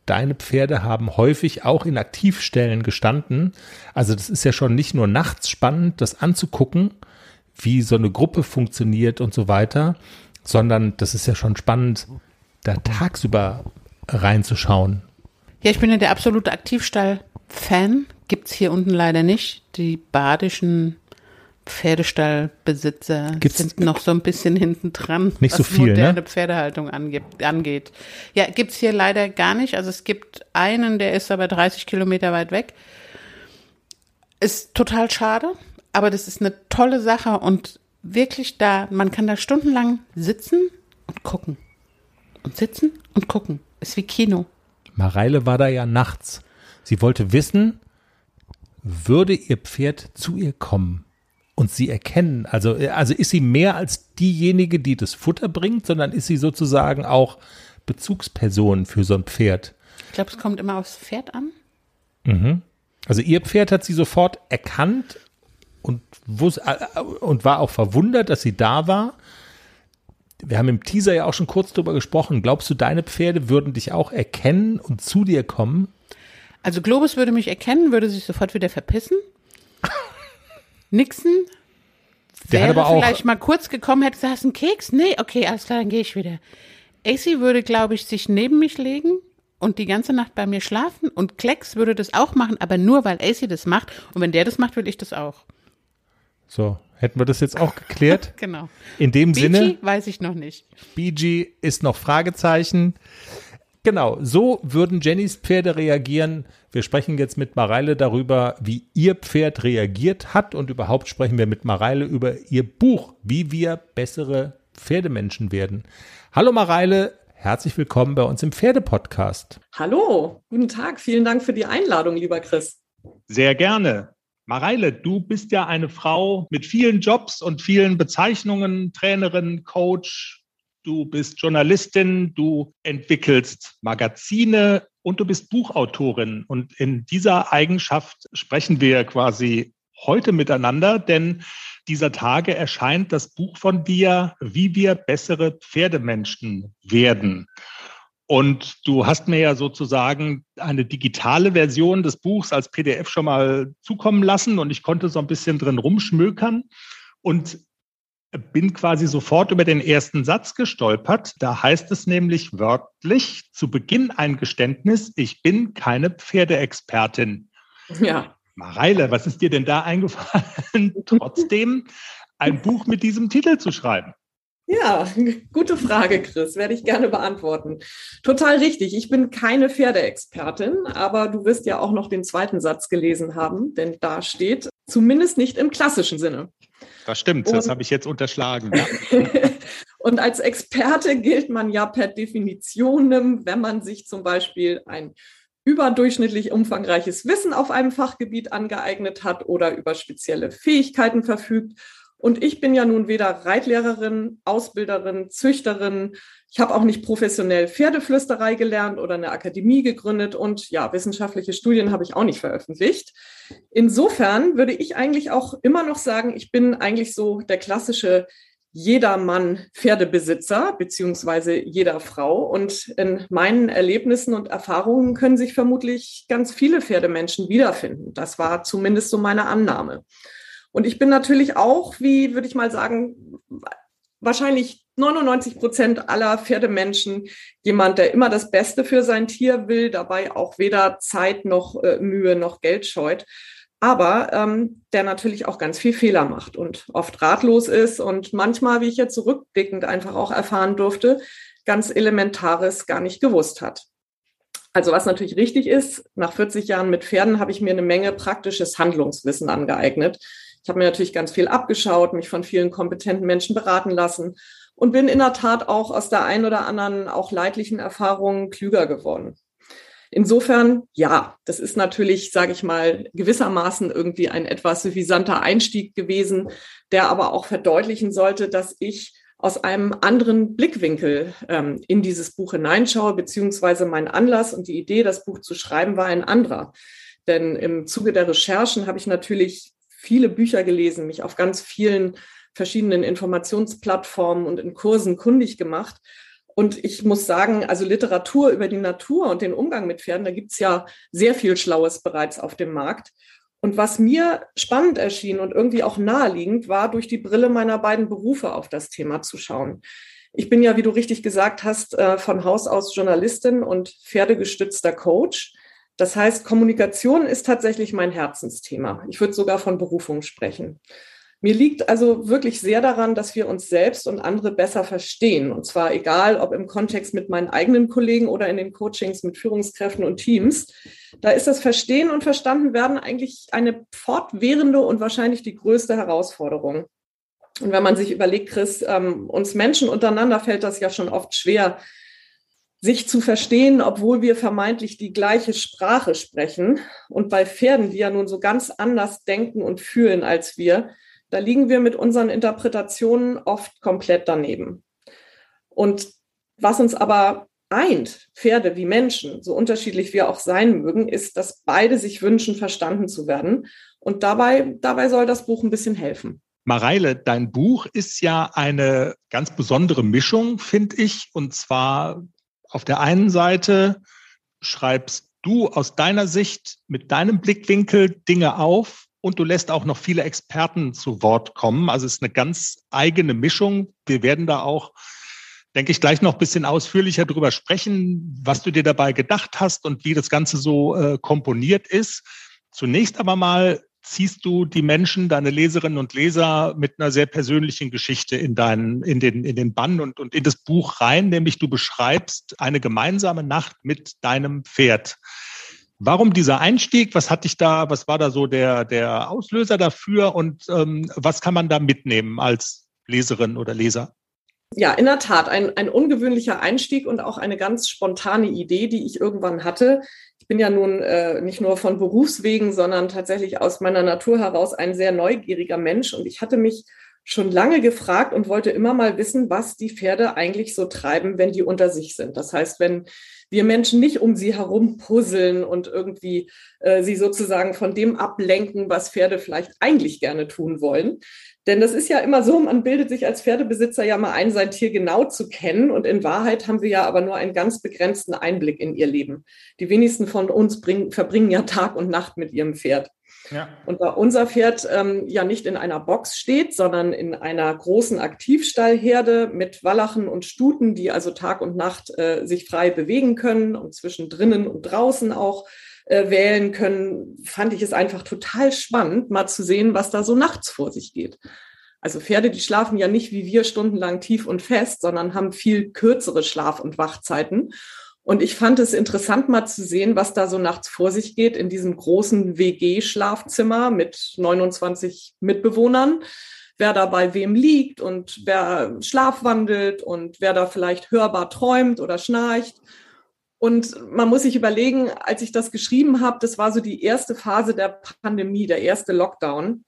B: deine Pferde haben häufig auch in Aktivstellen gestanden. Also das ist ja schon nicht nur nachts spannend, das anzugucken, wie so eine Gruppe funktioniert und so weiter, sondern das ist ja schon spannend, da tagsüber reinzuschauen.
C: Ja, ich bin ja der absolute Aktivstall-Fan. Gibt's hier unten leider nicht. Die badischen Pferdestallbesitzer
B: Gibt's-
C: sind noch so ein bisschen hinten dran,
B: Nicht so
C: was
B: viel, ne?
C: moderne Pferdehaltung angibt, angeht. Ja, gibt's hier leider gar nicht. Also es gibt einen, der ist aber 30 Kilometer weit weg. Ist total schade, aber das ist eine tolle Sache und wirklich da, man kann da stundenlang sitzen und gucken. Und sitzen und gucken. Ist wie Kino.
B: Mareile war da ja nachts. Sie wollte wissen, würde ihr Pferd zu ihr kommen und sie erkennen? Also, also ist sie mehr als diejenige, die das Futter bringt, sondern ist sie sozusagen auch Bezugsperson für so ein Pferd?
C: Ich glaube, es kommt immer aufs Pferd an.
B: Also ihr Pferd hat sie sofort erkannt und, wus äh, und war auch verwundert, dass sie da war. Wir haben im Teaser ja auch schon kurz drüber gesprochen. Glaubst du, deine Pferde würden dich auch erkennen und zu dir kommen?
C: Also Globus würde mich erkennen, würde sich sofort wieder verpissen. Nixon
B: Der
C: wäre
B: hat aber auch-
C: vielleicht mal kurz gekommen, hätte gesagt, hast du einen Keks? Nee, okay, alles klar, dann gehe ich wieder. AC würde, glaube ich, sich neben mich legen und die ganze Nacht bei mir schlafen und Klecks würde das auch machen, aber nur, weil AC das macht. Und wenn der das macht, will ich das auch.
B: So, hätten wir das jetzt auch geklärt?
C: Genau.
B: In dem Sinne,
C: BG weiß ich noch nicht.
B: BG ist noch Fragezeichen. Genau, so würden Jennys Pferde reagieren. Wir sprechen jetzt mit Mareile darüber, wie ihr Pferd reagiert hat und überhaupt sprechen wir mit Mareile über ihr Buch, wie wir bessere Pferdemenschen werden. Hallo Mareile, herzlich willkommen bei uns im Pferdepodcast.
D: Hallo, guten Tag. Vielen Dank für die Einladung, lieber Chris.
E: Sehr gerne.
B: Mareile, du bist ja eine Frau mit vielen Jobs und vielen Bezeichnungen, Trainerin, Coach. Du bist Journalistin, du entwickelst Magazine und du bist Buchautorin. Und in dieser Eigenschaft sprechen wir quasi heute miteinander, denn dieser Tage erscheint das Buch von dir, wie wir bessere Pferdemenschen werden. Und du hast mir ja sozusagen eine digitale Version des Buchs als PDF schon mal zukommen lassen und ich konnte so ein bisschen drin rumschmökern und bin quasi sofort über den ersten Satz gestolpert. Da heißt es nämlich wörtlich zu Beginn ein Geständnis, ich bin keine Pferdeexpertin. Ja. Mareile, was ist dir denn da eingefallen, trotzdem ein Buch mit diesem Titel zu schreiben?
D: Ja, gute Frage, Chris. Werde ich gerne beantworten. Total richtig. Ich bin keine Pferdeexpertin, aber du wirst ja auch noch den zweiten Satz gelesen haben, denn da steht, zumindest nicht im klassischen Sinne.
B: Das stimmt, und, das habe ich jetzt unterschlagen. Ja.
D: und als Experte gilt man ja per Definition, wenn man sich zum Beispiel ein überdurchschnittlich umfangreiches Wissen auf einem Fachgebiet angeeignet hat oder über spezielle Fähigkeiten verfügt und ich bin ja nun weder Reitlehrerin, Ausbilderin, Züchterin. Ich habe auch nicht professionell Pferdeflüsterei gelernt oder eine Akademie gegründet und ja, wissenschaftliche Studien habe ich auch nicht veröffentlicht. Insofern würde ich eigentlich auch immer noch sagen, ich bin eigentlich so der klassische jedermann Pferdebesitzer beziehungsweise jeder Frau. Und in meinen Erlebnissen und Erfahrungen können sich vermutlich ganz viele Pferdemenschen wiederfinden. Das war zumindest so meine Annahme. Und ich bin natürlich auch, wie würde ich mal sagen, wahrscheinlich 99 Prozent aller Pferdemenschen jemand, der immer das Beste für sein Tier will, dabei auch weder Zeit noch äh, Mühe noch Geld scheut, aber ähm, der natürlich auch ganz viel Fehler macht und oft ratlos ist und manchmal, wie ich jetzt zurückblickend einfach auch erfahren durfte, ganz Elementares gar nicht gewusst hat. Also was natürlich richtig ist, nach 40 Jahren mit Pferden habe ich mir eine Menge praktisches Handlungswissen angeeignet ich habe mir natürlich ganz viel abgeschaut, mich von vielen kompetenten Menschen beraten lassen und bin in der Tat auch aus der einen oder anderen auch leidlichen Erfahrung klüger geworden. Insofern, ja, das ist natürlich, sage ich mal, gewissermaßen irgendwie ein etwas suffisanter Einstieg gewesen, der aber auch verdeutlichen sollte, dass ich aus einem anderen Blickwinkel ähm, in dieses Buch hineinschaue, beziehungsweise mein Anlass und die Idee, das Buch zu schreiben, war ein anderer. Denn im Zuge der Recherchen habe ich natürlich viele Bücher gelesen, mich auf ganz vielen verschiedenen Informationsplattformen und in Kursen kundig gemacht. Und ich muss sagen, also Literatur über die Natur und den Umgang mit Pferden, da gibt es ja sehr viel Schlaues bereits auf dem Markt. Und was mir spannend erschien und irgendwie auch naheliegend, war durch die Brille meiner beiden Berufe auf das Thema zu schauen. Ich bin ja, wie du richtig gesagt hast, äh, von Haus aus Journalistin und pferdegestützter Coach. Das heißt, Kommunikation ist tatsächlich mein Herzensthema. Ich würde sogar von Berufung sprechen. Mir liegt also wirklich sehr daran, dass wir uns selbst und andere besser verstehen. Und zwar egal, ob im Kontext mit meinen eigenen Kollegen oder in den Coachings mit Führungskräften und Teams. Da ist das Verstehen und Verstanden werden eigentlich eine fortwährende und wahrscheinlich die größte Herausforderung. Und wenn man sich überlegt, Chris, ähm, uns Menschen untereinander fällt das ja schon oft schwer, sich zu verstehen, obwohl wir vermeintlich die gleiche Sprache sprechen. Und bei Pferden, die ja nun so ganz anders denken und fühlen als wir, da liegen wir mit unseren Interpretationen oft komplett daneben. Und was uns aber eint, Pferde wie Menschen, so unterschiedlich wir auch sein mögen, ist, dass beide sich wünschen, verstanden zu werden. Und dabei, dabei soll das Buch ein bisschen helfen.
B: Mareile, dein Buch ist ja eine ganz besondere Mischung, finde ich. Und zwar auf der einen Seite schreibst du aus deiner Sicht mit deinem Blickwinkel Dinge auf und du lässt auch noch viele Experten zu Wort kommen. Also es ist eine ganz eigene Mischung. Wir werden da auch, denke ich, gleich noch ein bisschen ausführlicher drüber sprechen, was du dir dabei gedacht hast und wie das Ganze so äh, komponiert ist. Zunächst aber mal ziehst du die Menschen, deine Leserinnen und Leser mit einer sehr persönlichen Geschichte in deinen, in den, in den Bann und, und in das Buch rein, nämlich du beschreibst eine gemeinsame Nacht mit deinem Pferd. Warum dieser Einstieg? Was hat dich da, was war da so der, der Auslöser dafür und ähm, was kann man da mitnehmen als Leserin oder Leser?
D: Ja, in der Tat, ein, ein ungewöhnlicher Einstieg und auch eine ganz spontane Idee, die ich irgendwann hatte bin ja nun äh, nicht nur von Berufswegen, sondern tatsächlich aus meiner Natur heraus ein sehr neugieriger Mensch. Und ich hatte mich schon lange gefragt und wollte immer mal wissen, was die Pferde eigentlich so treiben, wenn die unter sich sind. Das heißt, wenn wir Menschen nicht um sie herum puzzeln und irgendwie äh, sie sozusagen von dem ablenken, was Pferde vielleicht eigentlich gerne tun wollen. Denn das ist ja immer so, man bildet sich als Pferdebesitzer ja mal ein, sein Tier genau zu kennen. Und in Wahrheit haben wir ja aber nur einen ganz begrenzten Einblick in ihr Leben. Die wenigsten von uns bringen, verbringen ja Tag und Nacht mit ihrem Pferd. Ja. Und da unser Pferd ähm, ja nicht in einer Box steht, sondern in einer großen Aktivstallherde mit Wallachen und Stuten, die also Tag und Nacht äh, sich frei bewegen können und zwischen drinnen und draußen auch äh, wählen können, fand ich es einfach total spannend, mal zu sehen, was da so nachts vor sich geht. Also Pferde, die schlafen ja nicht wie wir stundenlang tief und fest, sondern haben viel kürzere Schlaf- und Wachzeiten. Und ich fand es interessant, mal zu sehen, was da so nachts vor sich geht in diesem großen WG-Schlafzimmer mit 29 Mitbewohnern, wer da bei wem liegt und wer schlafwandelt und wer da vielleicht hörbar träumt oder schnarcht. Und man muss sich überlegen, als ich das geschrieben habe, das war so die erste Phase der Pandemie, der erste Lockdown.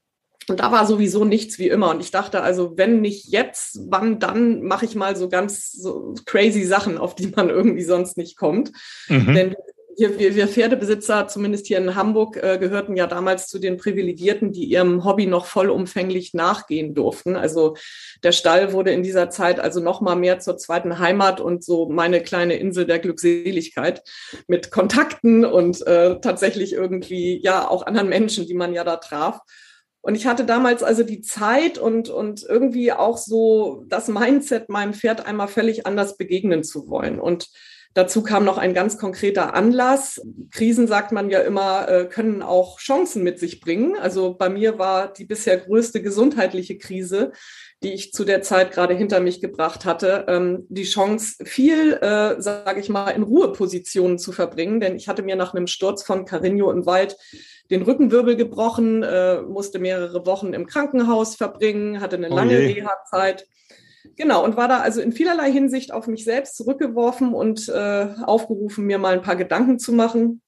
D: Und da war sowieso nichts wie immer. Und ich dachte also, wenn nicht jetzt, wann dann mache ich mal so ganz so crazy Sachen, auf die man irgendwie sonst nicht kommt. Mhm. Denn wir, wir, wir Pferdebesitzer, zumindest hier in Hamburg, äh, gehörten ja damals zu den Privilegierten, die ihrem Hobby noch vollumfänglich nachgehen durften. Also der Stall wurde in dieser Zeit also noch mal mehr zur zweiten Heimat und so meine kleine Insel der Glückseligkeit mit Kontakten und äh, tatsächlich irgendwie ja auch anderen Menschen, die man ja da traf. Und ich hatte damals also die Zeit und, und irgendwie auch so das Mindset, meinem Pferd einmal völlig anders begegnen zu wollen. Und dazu kam noch ein ganz konkreter Anlass. Krisen, sagt man ja immer, äh, können auch Chancen mit sich bringen. Also bei mir war die bisher größte gesundheitliche Krise, die ich zu der Zeit gerade hinter mich gebracht hatte, ähm, die Chance, viel, äh, sage ich mal, in Ruhepositionen zu verbringen. Denn ich hatte mir nach einem Sturz von Carigno im Wald den Rückenwirbel gebrochen, äh, musste mehrere Wochen im Krankenhaus verbringen, hatte eine oh lange Reha-Zeit. Genau, und war da also in vielerlei Hinsicht auf mich selbst zurückgeworfen und äh, aufgerufen, mir mal ein paar Gedanken zu machen.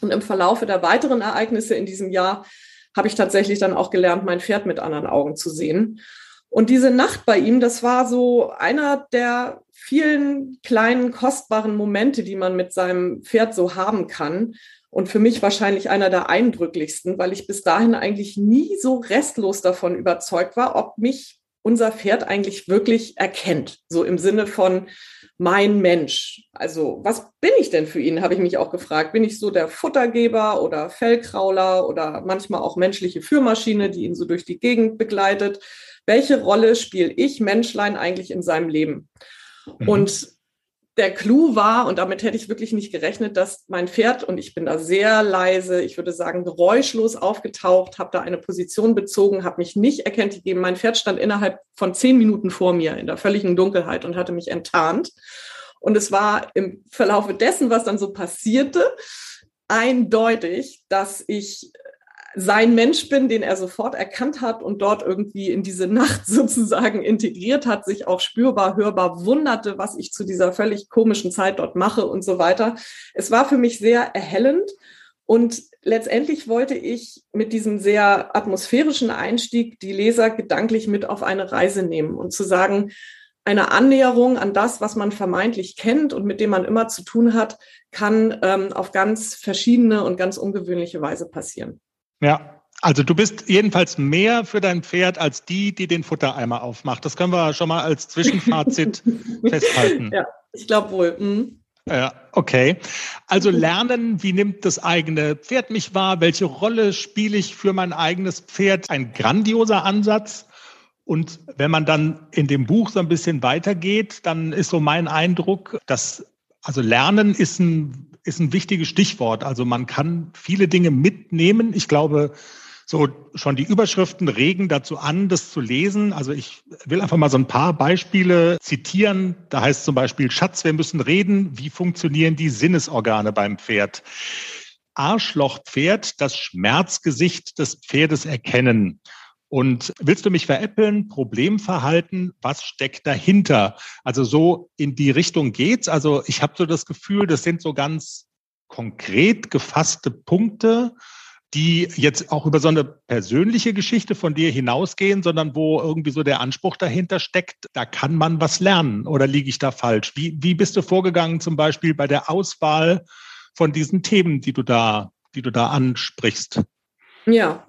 D: Und im Verlaufe der weiteren Ereignisse in diesem Jahr habe ich tatsächlich dann auch gelernt, mein Pferd mit anderen Augen zu sehen. Und diese Nacht bei ihm, das war so einer der vielen kleinen, kostbaren Momente, die man mit seinem Pferd so haben kann. Und für mich wahrscheinlich einer der eindrücklichsten, weil ich bis dahin eigentlich nie so restlos davon überzeugt war, ob mich unser Pferd eigentlich wirklich erkennt. So im Sinne von mein Mensch. Also was bin ich denn für ihn, habe ich mich auch gefragt. Bin ich so der Futtergeber oder Fellkrauler oder manchmal auch menschliche Führmaschine, die ihn so durch die Gegend begleitet? Welche Rolle spiele ich Menschlein eigentlich in seinem Leben? Mhm. Und der Clou war, und damit hätte ich wirklich nicht gerechnet, dass mein Pferd, und ich bin da sehr leise, ich würde sagen geräuschlos aufgetaucht, habe da eine Position bezogen, habe mich nicht erkennt gegeben. Mein Pferd stand innerhalb von zehn Minuten vor mir in der völligen Dunkelheit und hatte mich enttarnt. Und es war im Verlaufe dessen, was dann so passierte, eindeutig, dass ich sein Mensch bin, den er sofort erkannt hat und dort irgendwie in diese Nacht sozusagen integriert hat, sich auch spürbar, hörbar wunderte, was ich zu dieser völlig komischen Zeit dort mache und so weiter. Es war für mich sehr erhellend und letztendlich wollte ich mit diesem sehr atmosphärischen Einstieg die Leser gedanklich mit auf eine Reise nehmen und zu sagen, eine Annäherung an das, was man vermeintlich kennt und mit dem man immer zu tun hat, kann ähm, auf ganz verschiedene und ganz ungewöhnliche Weise passieren.
B: Ja, also du bist jedenfalls mehr für dein Pferd als die, die den Futtereimer aufmacht. Das können wir schon mal als Zwischenfazit festhalten.
D: Ja, ich glaube wohl. Mhm.
B: Ja, okay. Also lernen, wie nimmt das eigene Pferd mich wahr? Welche Rolle spiele ich für mein eigenes Pferd? Ein grandioser Ansatz. Und wenn man dann in dem Buch so ein bisschen weitergeht, dann ist so mein Eindruck, dass also Lernen ist ein ist ein wichtiges Stichwort. Also man kann viele Dinge mitnehmen. Ich glaube, so schon die Überschriften regen dazu an, das zu lesen. Also ich will einfach mal so ein paar Beispiele zitieren. Da heißt zum Beispiel, Schatz, wir müssen reden. Wie funktionieren die Sinnesorgane beim Pferd? Arschlochpferd, das Schmerzgesicht des Pferdes erkennen. Und willst du mich veräppeln? Problemverhalten, was steckt dahinter? Also so in die Richtung geht's. Also ich habe so das Gefühl, das sind so ganz konkret gefasste Punkte, die jetzt auch über so eine persönliche Geschichte von dir hinausgehen, sondern wo irgendwie so der Anspruch dahinter steckt, da kann man was lernen oder liege ich da falsch? Wie, wie bist du vorgegangen zum Beispiel bei der Auswahl von diesen Themen, die du da, die du da ansprichst?
D: Ja.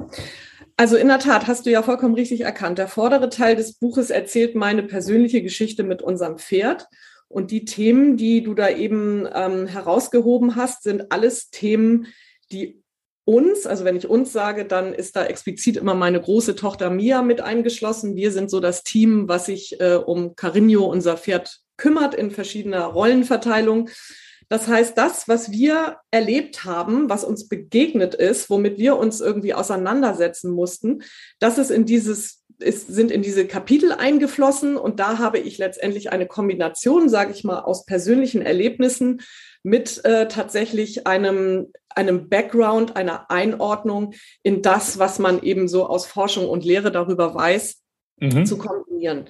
D: Also in der Tat hast du ja vollkommen richtig erkannt. Der vordere Teil des Buches erzählt meine persönliche Geschichte mit unserem Pferd. Und die Themen, die du da eben ähm, herausgehoben hast, sind alles Themen, die uns, also wenn ich uns sage, dann ist da explizit immer meine große Tochter Mia mit eingeschlossen. Wir sind so das Team, was sich äh, um Carino, unser Pferd, kümmert in verschiedener Rollenverteilung. Das heißt, das, was wir erlebt haben, was uns begegnet ist, womit wir uns irgendwie auseinandersetzen mussten, das ist in dieses ist, sind in diese Kapitel eingeflossen und da habe ich letztendlich eine Kombination, sage ich mal, aus persönlichen Erlebnissen mit äh, tatsächlich einem, einem Background, einer Einordnung in das, was man eben so aus Forschung und Lehre darüber weiß, mhm. zu kombinieren.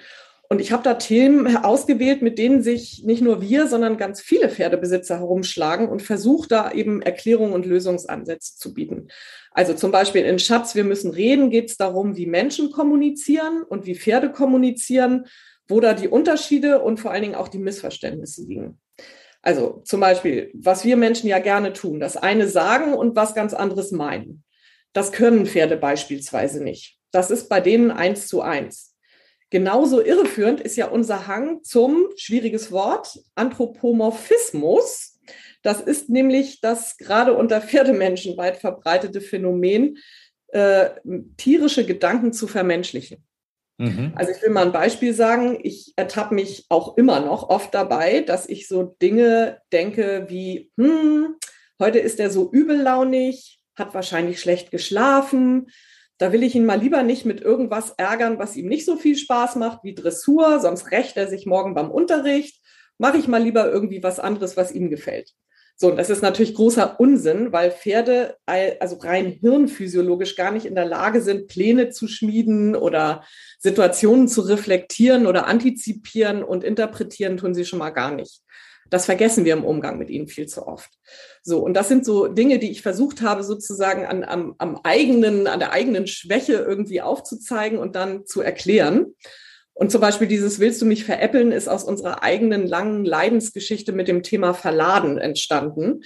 D: Und ich habe da Themen ausgewählt, mit denen sich nicht nur wir, sondern ganz viele Pferdebesitzer herumschlagen und versucht da eben Erklärungen und Lösungsansätze zu bieten. Also zum Beispiel in Schatz, wir müssen reden, geht es darum, wie Menschen kommunizieren und wie Pferde kommunizieren, wo da die Unterschiede und vor allen Dingen auch die Missverständnisse liegen. Also zum Beispiel, was wir Menschen ja gerne tun, das eine sagen und was ganz anderes meinen. Das können Pferde beispielsweise nicht. Das ist bei denen eins zu eins. Genauso irreführend ist ja unser Hang zum, schwieriges Wort, Anthropomorphismus. Das ist nämlich das gerade unter Pferdemenschen weit verbreitete Phänomen, äh, tierische Gedanken zu vermenschlichen. Mhm. Also ich will mal ein Beispiel sagen. Ich ertappe mich auch immer noch oft dabei, dass ich so Dinge denke wie, hm, heute ist er so übellaunig, hat wahrscheinlich schlecht geschlafen. Da will ich ihn mal lieber nicht mit irgendwas ärgern, was ihm nicht so viel Spaß macht wie Dressur, sonst rächt er sich morgen beim Unterricht. Mache ich mal lieber irgendwie was anderes, was ihm gefällt. So, und das ist natürlich großer Unsinn, weil Pferde also rein hirnphysiologisch gar nicht in der Lage sind, Pläne zu schmieden oder Situationen zu reflektieren oder antizipieren und interpretieren tun sie schon mal gar nicht. Das vergessen wir im Umgang mit ihnen viel zu oft. So, und das sind so Dinge, die ich versucht habe, sozusagen an, am, am eigenen, an der eigenen Schwäche irgendwie aufzuzeigen und dann zu erklären. Und zum Beispiel dieses Willst du mich veräppeln ist aus unserer eigenen langen Leidensgeschichte mit dem Thema Verladen entstanden.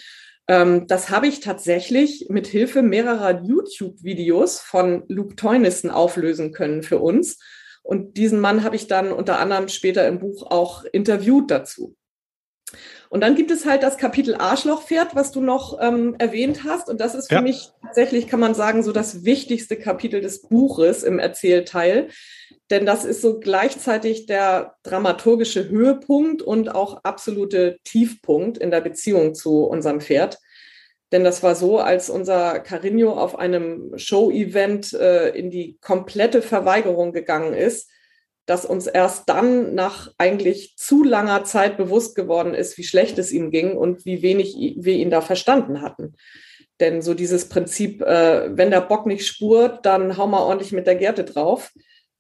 D: Ähm, das habe ich tatsächlich mit Hilfe mehrerer YouTube-Videos von Luke Teunissen auflösen können für uns. Und diesen Mann habe ich dann unter anderem später im Buch auch interviewt dazu. Und dann gibt es halt das Kapitel Arschlochpferd, was du noch ähm, erwähnt hast. Und das ist für ja. mich tatsächlich, kann man sagen, so das wichtigste Kapitel des Buches im Erzählteil denn das ist so gleichzeitig der dramaturgische Höhepunkt und auch absolute Tiefpunkt in der Beziehung zu unserem Pferd. Denn das war so, als unser Carino auf einem Show-Event äh, in die komplette Verweigerung gegangen ist, dass uns erst dann nach eigentlich zu langer Zeit bewusst geworden ist, wie schlecht es ihm ging und wie wenig wir ihn da verstanden hatten. Denn so dieses Prinzip, äh, wenn der Bock nicht spurt, dann hau mal ordentlich mit der Gerte drauf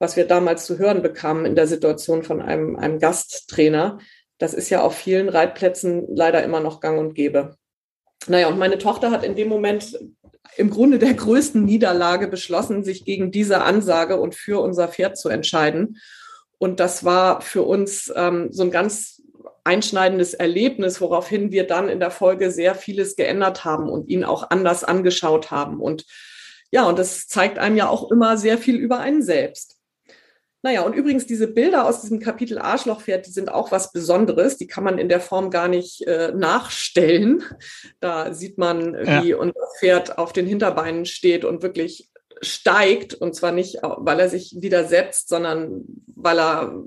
D: was wir damals zu hören bekamen in der Situation von einem, einem Gasttrainer. Das ist ja auf vielen Reitplätzen leider immer noch gang und gäbe. Naja, und meine Tochter hat in dem Moment im Grunde der größten Niederlage beschlossen, sich gegen diese Ansage und für unser Pferd zu entscheiden. Und das war für uns ähm, so ein ganz einschneidendes Erlebnis, woraufhin wir dann in der Folge sehr vieles geändert haben und ihn auch anders angeschaut haben. Und ja, und das zeigt einem ja auch immer sehr viel über einen selbst. Naja, und übrigens, diese Bilder aus diesem Kapitel Arschlochpferd, die sind auch was Besonderes. Die kann man in der Form gar nicht äh, nachstellen. Da sieht man, wie ja. unser Pferd auf den Hinterbeinen steht und wirklich steigt. Und zwar nicht, weil er sich widersetzt, sondern weil er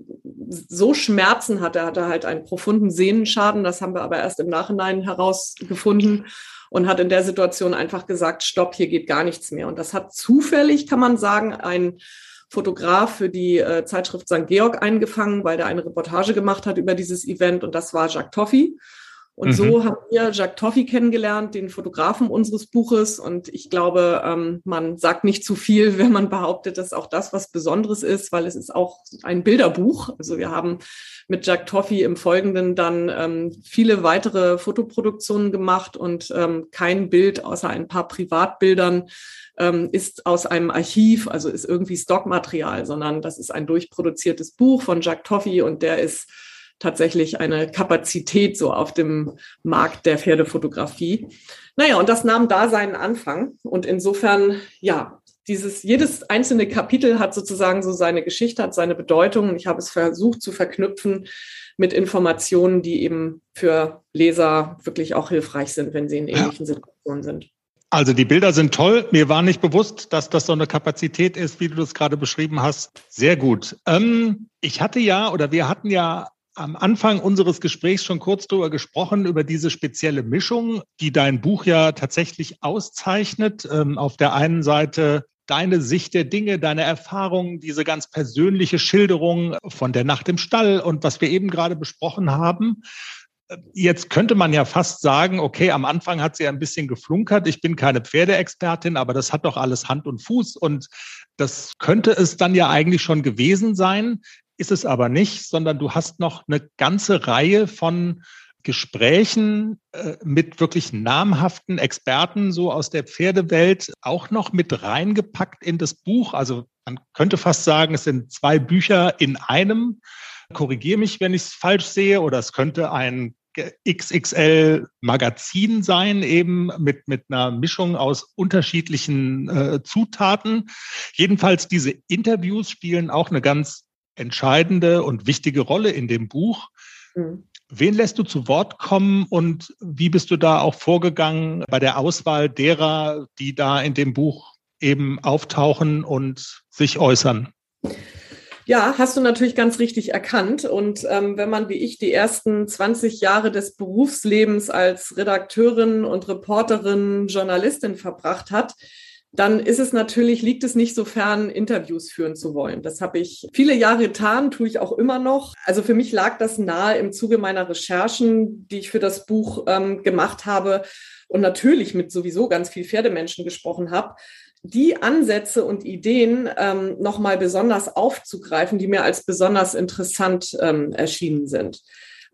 D: so Schmerzen hat. Er hatte halt einen profunden Sehnenschaden. Das haben wir aber erst im Nachhinein herausgefunden und hat in der Situation einfach gesagt, stopp, hier geht gar nichts mehr. Und das hat zufällig, kann man sagen, ein Fotograf für die äh, Zeitschrift St. Georg eingefangen, weil der eine Reportage gemacht hat über dieses Event und das war Jacques Toffi. Und mhm. so haben wir Jacques Toffey kennengelernt, den Fotografen unseres Buches. Und ich glaube, ähm, man sagt nicht zu viel, wenn man behauptet, dass auch das was Besonderes ist, weil es ist auch ein Bilderbuch. Also wir haben mit Jacques Toffey im Folgenden dann ähm, viele weitere Fotoproduktionen gemacht und ähm, kein Bild außer ein paar Privatbildern ähm, ist aus einem Archiv, also ist irgendwie Stockmaterial, sondern das ist ein durchproduziertes Buch von Jacques Toffey und der ist tatsächlich eine Kapazität so auf dem Markt der Pferdefotografie. Naja, und das nahm da seinen Anfang. Und insofern, ja, dieses, jedes einzelne Kapitel hat sozusagen so seine Geschichte, hat seine Bedeutung. Und ich habe es versucht zu verknüpfen mit Informationen, die eben für Leser wirklich auch hilfreich sind, wenn sie in ähnlichen ja. Situationen sind.
B: Also die Bilder sind toll. Mir war nicht bewusst, dass das so eine Kapazität ist, wie du das gerade beschrieben hast. Sehr gut. Ähm, ich hatte ja oder wir hatten ja am Anfang unseres Gesprächs schon kurz darüber gesprochen, über diese spezielle Mischung, die dein Buch ja tatsächlich auszeichnet. Ähm, auf der einen Seite deine Sicht der Dinge, deine Erfahrungen, diese ganz persönliche Schilderung von der Nacht im Stall und was wir eben gerade besprochen haben. Jetzt könnte man ja fast sagen, okay, am Anfang hat sie ein bisschen geflunkert. Ich bin keine Pferdeexpertin, aber das hat doch alles Hand und Fuß und das könnte es dann ja eigentlich schon gewesen sein ist es aber nicht, sondern du hast noch eine ganze Reihe von Gesprächen äh, mit wirklich namhaften Experten so aus der Pferdewelt auch noch mit reingepackt in das Buch. Also man könnte fast sagen, es sind zwei Bücher in einem. Korrigiere mich, wenn ich es falsch sehe, oder es könnte ein XXL Magazin sein, eben mit, mit einer Mischung aus unterschiedlichen äh, Zutaten. Jedenfalls diese Interviews spielen auch eine ganz entscheidende und wichtige Rolle in dem Buch. Mhm. Wen lässt du zu Wort kommen und wie bist du da auch vorgegangen bei der Auswahl derer, die da in dem Buch eben auftauchen und sich äußern?
D: Ja, hast du natürlich ganz richtig erkannt. Und ähm, wenn man wie ich die ersten 20 Jahre des Berufslebens als Redakteurin und Reporterin, Journalistin verbracht hat, dann ist es natürlich, liegt es nicht so fern, Interviews führen zu wollen. Das habe ich viele Jahre getan, tue ich auch immer noch. Also für mich lag das nahe im Zuge meiner Recherchen, die ich für das Buch ähm, gemacht habe und natürlich mit sowieso ganz viel Pferdemenschen gesprochen habe, die Ansätze und Ideen ähm, nochmal besonders aufzugreifen, die mir als besonders interessant ähm, erschienen sind.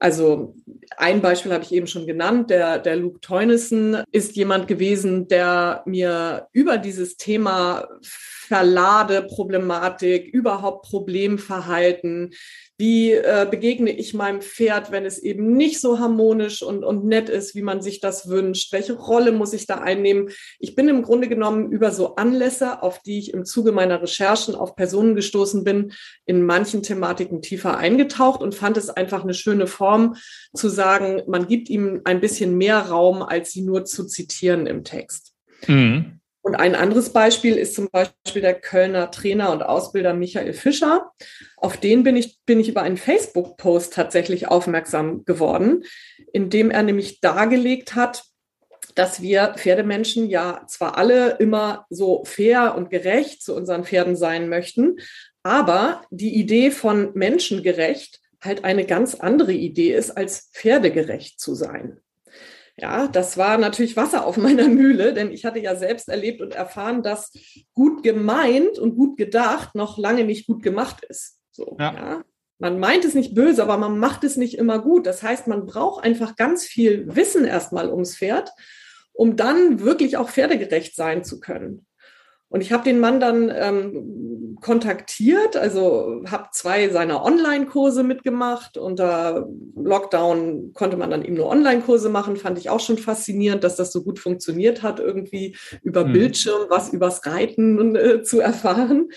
D: Also ein Beispiel habe ich eben schon genannt. Der, der Luke Teunissen ist jemand gewesen, der mir über dieses Thema Verladeproblematik, überhaupt Problemverhalten, wie äh, begegne ich meinem Pferd, wenn es eben nicht so harmonisch und, und nett ist, wie man sich das wünscht? Welche Rolle muss ich da einnehmen? Ich bin im Grunde genommen über so Anlässe, auf die ich im Zuge meiner Recherchen auf Personen gestoßen bin, in manchen Thematiken tiefer eingetaucht und fand es einfach eine schöne Form zu sagen, man gibt ihm ein bisschen mehr Raum, als sie nur zu zitieren im Text. Mhm. Und ein anderes Beispiel ist zum Beispiel der Kölner Trainer und Ausbilder Michael Fischer. Auf den bin ich, bin ich über einen Facebook-Post tatsächlich aufmerksam geworden, in dem er nämlich dargelegt hat, dass wir Pferdemenschen ja zwar alle immer so fair und gerecht zu unseren Pferden sein möchten, aber die Idee von menschengerecht halt eine ganz andere Idee ist, als pferdegerecht zu sein. Ja, das war natürlich Wasser auf meiner Mühle, denn ich hatte ja selbst erlebt und erfahren, dass gut gemeint und gut gedacht noch lange nicht gut gemacht ist. So, ja. ja. Man meint es nicht böse, aber man macht es nicht immer gut. Das heißt, man braucht einfach ganz viel Wissen erstmal ums Pferd, um dann wirklich auch pferdegerecht sein zu können. Und ich habe den Mann dann ähm, kontaktiert, also habe zwei seiner Online-Kurse mitgemacht. Unter Lockdown konnte man dann eben nur Online-Kurse machen. Fand ich auch schon faszinierend, dass das so gut funktioniert hat, irgendwie über mhm. Bildschirm was übers Reiten äh, zu erfahren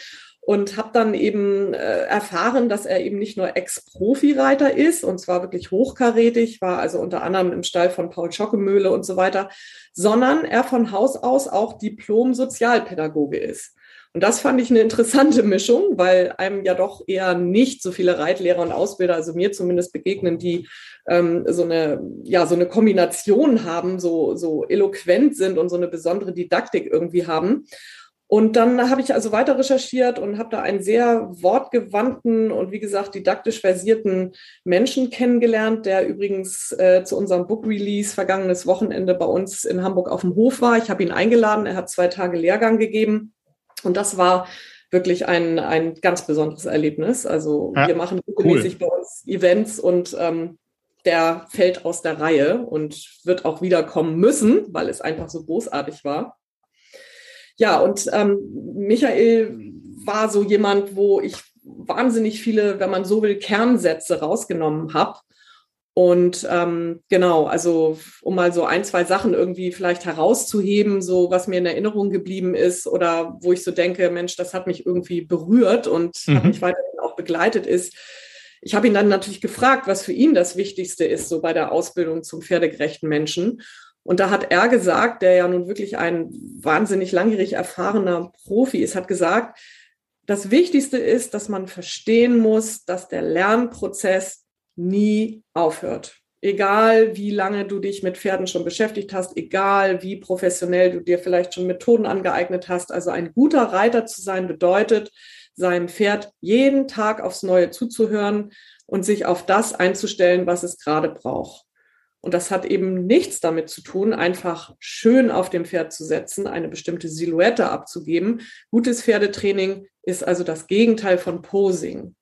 D: und habe dann eben äh, erfahren, dass er eben nicht nur Ex-Profi-Reiter ist und zwar wirklich hochkarätig, war also unter anderem im Stall von Paul Schockemöhle und so weiter, sondern er von Haus aus auch Diplom-Sozialpädagoge ist. Und das fand ich eine interessante Mischung, weil einem ja doch eher nicht so viele Reitlehrer und Ausbilder, also mir zumindest begegnen, die ähm, so eine, ja, so eine Kombination haben, so, so eloquent sind und so eine besondere Didaktik irgendwie haben. Und dann habe ich also weiter recherchiert und habe da einen sehr wortgewandten und wie gesagt didaktisch versierten Menschen kennengelernt, der übrigens äh, zu unserem Book Release vergangenes Wochenende bei uns in Hamburg auf dem Hof war. Ich habe ihn eingeladen, er hat zwei Tage Lehrgang gegeben und das war wirklich ein, ein ganz besonderes Erlebnis. Also ja, wir machen regelmäßig cool. bei uns Events und ähm, der fällt aus der Reihe und wird auch wiederkommen müssen, weil es einfach so großartig war. Ja, und ähm, Michael war so jemand, wo ich wahnsinnig viele, wenn man so will, Kernsätze rausgenommen habe. Und ähm, genau, also um mal so ein, zwei Sachen irgendwie vielleicht herauszuheben, so was mir in Erinnerung geblieben ist oder wo ich so denke, Mensch, das hat mich irgendwie berührt und mhm. hat mich weiterhin auch begleitet, ist, ich habe ihn dann natürlich gefragt, was für ihn das Wichtigste ist, so bei der Ausbildung zum pferdegerechten Menschen. Und da hat er gesagt, der ja nun wirklich ein wahnsinnig langjährig erfahrener Profi ist, hat gesagt, das Wichtigste ist, dass man verstehen muss, dass der Lernprozess nie aufhört. Egal wie lange du dich mit Pferden schon beschäftigt hast, egal wie professionell du dir vielleicht schon Methoden angeeignet hast. Also ein guter Reiter zu sein bedeutet, seinem Pferd jeden Tag aufs Neue zuzuhören und sich auf das einzustellen, was es gerade braucht. Und das hat eben nichts damit zu tun, einfach schön auf dem Pferd zu setzen, eine bestimmte Silhouette abzugeben. Gutes Pferdetraining ist also das Gegenteil von Posing.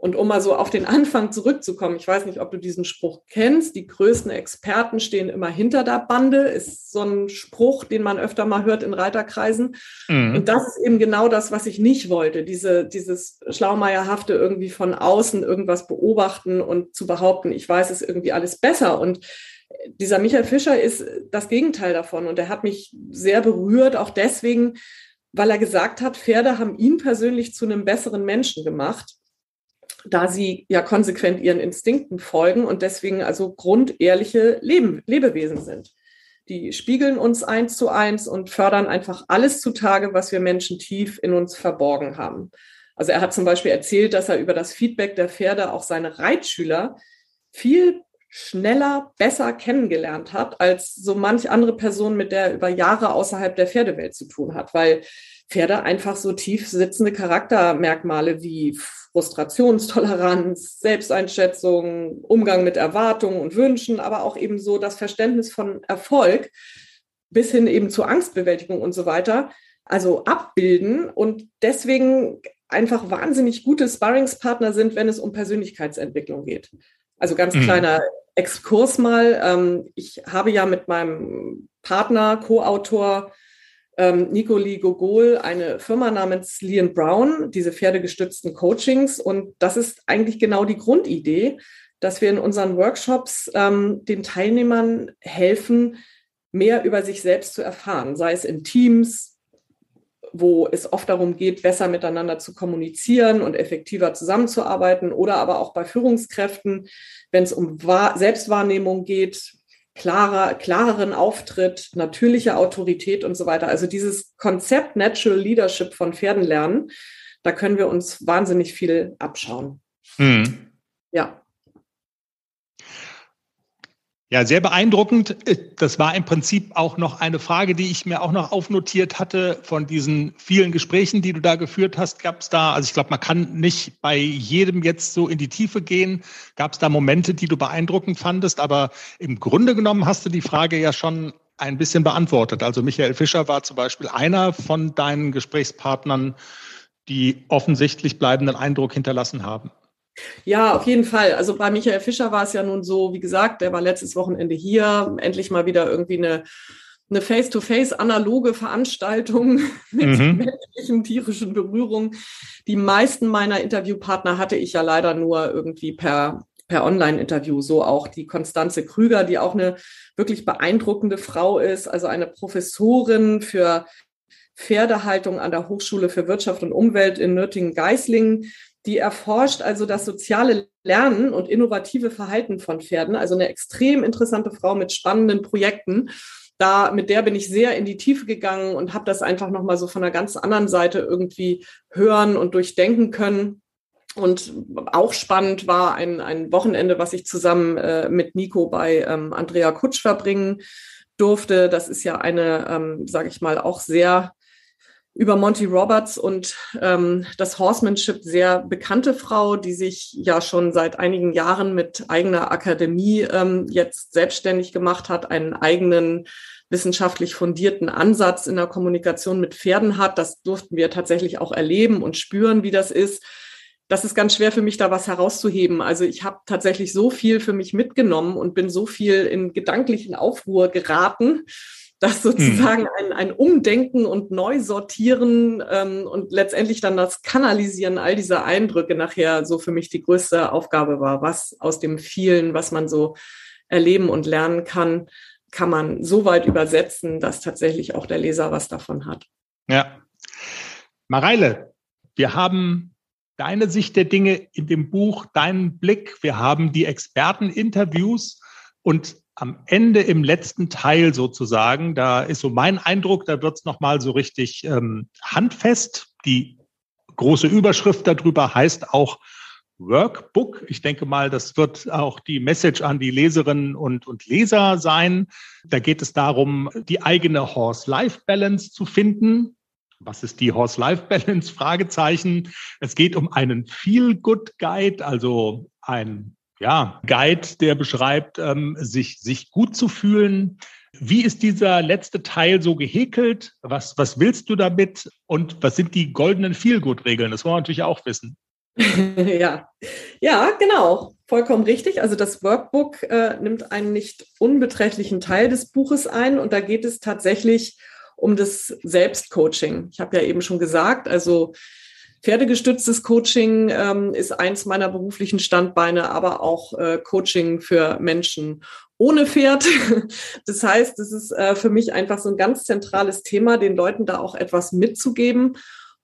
D: Und um mal so auf den Anfang zurückzukommen, ich weiß nicht, ob du diesen Spruch kennst, die größten Experten stehen immer hinter der Bande, ist so ein Spruch, den man öfter mal hört in Reiterkreisen. Mhm. Und das ist eben genau das, was ich nicht wollte, diese, dieses Schlaumeierhafte irgendwie von außen irgendwas beobachten und zu behaupten, ich weiß es irgendwie alles besser. Und dieser Michael Fischer ist das Gegenteil davon und er hat mich sehr berührt, auch deswegen, weil er gesagt hat, Pferde haben ihn persönlich zu einem besseren Menschen gemacht da sie ja konsequent ihren Instinkten folgen und deswegen also grundehrliche Leben, Lebewesen sind. Die spiegeln uns eins zu eins und fördern einfach alles zutage, was wir Menschen tief in uns verborgen haben. Also er hat zum Beispiel erzählt, dass er über das Feedback der Pferde auch seine Reitschüler viel schneller, besser kennengelernt hat, als so manch andere Person, mit der er über Jahre außerhalb der Pferdewelt zu tun hat, weil Pferde einfach so tief sitzende Charaktermerkmale wie Frustrationstoleranz, Selbsteinschätzung, Umgang mit Erwartungen und Wünschen, aber auch eben so das Verständnis von Erfolg bis hin eben zur Angstbewältigung und so weiter, also abbilden und deswegen einfach wahnsinnig gute Sparringspartner sind, wenn es um Persönlichkeitsentwicklung geht. Also ganz mhm. kleiner Exkurs mal. Ähm, ich habe ja mit meinem Partner, Co-Autor ähm, Nicoli Gogol eine Firma namens Leon Brown, diese pferdegestützten Coachings. Und das ist eigentlich genau die Grundidee, dass wir in unseren Workshops ähm, den Teilnehmern helfen, mehr über sich selbst zu erfahren, sei es in Teams, wo es oft darum geht, besser miteinander zu kommunizieren und effektiver zusammenzuarbeiten oder aber auch bei Führungskräften, wenn es um Selbstwahrnehmung geht, klarer, klareren Auftritt, natürliche Autorität und so weiter. Also dieses Konzept Natural Leadership von Pferden lernen, da können wir uns wahnsinnig viel abschauen. Mhm. Ja.
B: Ja, sehr beeindruckend. Das war im Prinzip auch noch eine Frage, die ich mir auch noch aufnotiert hatte von diesen vielen Gesprächen, die du da geführt hast. Gab es da, also ich glaube, man kann nicht bei jedem jetzt so in die Tiefe gehen. Gab es da Momente, die du beeindruckend fandest? Aber im Grunde genommen hast du die Frage ja schon ein bisschen beantwortet. Also Michael Fischer war zum Beispiel einer von deinen Gesprächspartnern, die offensichtlich bleibenden Eindruck hinterlassen haben.
D: Ja, auf jeden Fall. Also bei Michael Fischer war es ja nun so, wie gesagt, der war letztes Wochenende hier, endlich mal wieder irgendwie eine eine face-to-face analoge Veranstaltung mit mhm. menschlichen, tierischen Berührung. Die meisten meiner Interviewpartner hatte ich ja leider nur irgendwie per, per Online-Interview. So auch die Konstanze Krüger, die auch eine wirklich beeindruckende Frau ist, also eine Professorin für Pferdehaltung an der Hochschule für Wirtschaft und Umwelt in Nürtingen-Geislingen die erforscht also das soziale Lernen und innovative Verhalten von Pferden. Also eine extrem interessante Frau mit spannenden Projekten. Da, mit der bin ich sehr in die Tiefe gegangen und habe das einfach nochmal so von einer ganz anderen Seite irgendwie hören und durchdenken können. Und auch spannend war ein, ein Wochenende, was ich zusammen äh, mit Nico bei ähm, Andrea Kutsch verbringen durfte. Das ist ja eine, ähm, sage ich mal, auch sehr über Monty Roberts und ähm, das Horsemanship sehr bekannte Frau, die sich ja schon seit einigen Jahren mit eigener Akademie ähm, jetzt selbstständig gemacht hat, einen eigenen wissenschaftlich fundierten Ansatz in der Kommunikation mit Pferden hat. Das durften wir tatsächlich auch erleben und spüren, wie das ist. Das ist ganz schwer für mich, da was herauszuheben. Also ich habe tatsächlich so viel für mich mitgenommen und bin so viel in gedanklichen Aufruhr geraten, dass hm. sozusagen ein, ein Umdenken und Neusortieren ähm, und letztendlich dann das Kanalisieren all dieser Eindrücke nachher so für mich die größte Aufgabe war, was aus dem vielen, was man so erleben und lernen kann, kann man so weit übersetzen, dass tatsächlich auch der Leser was davon hat.
B: Ja. Mareile, wir haben deine Sicht der Dinge in dem Buch, deinen Blick. Wir haben die Experteninterviews und am Ende im letzten Teil sozusagen, da ist so mein Eindruck, da wird es nochmal so richtig ähm, handfest. Die große Überschrift darüber heißt auch Workbook. Ich denke mal, das wird auch die Message an die Leserinnen und, und Leser sein. Da geht es darum, die eigene Horse-Life-Balance zu finden. Was ist die Horse-Life-Balance? Fragezeichen. Es geht um einen Feel-Good-Guide, also ein ja, Guide, der beschreibt, ähm, sich, sich gut zu fühlen. Wie ist dieser letzte Teil so gehäkelt? Was, was willst du damit? Und was sind die goldenen Feel-Good-Regeln? Das wollen wir natürlich auch wissen.
D: ja. ja, genau, vollkommen richtig. Also das Workbook äh, nimmt einen nicht unbeträchtlichen Teil des Buches ein und da geht es tatsächlich um das Selbstcoaching. Ich habe ja eben schon gesagt, also pferdegestütztes Coaching ähm, ist eins meiner beruflichen Standbeine, aber auch äh, Coaching für Menschen ohne Pferd. Das heißt, es ist äh, für mich einfach so ein ganz zentrales Thema, den Leuten da auch etwas mitzugeben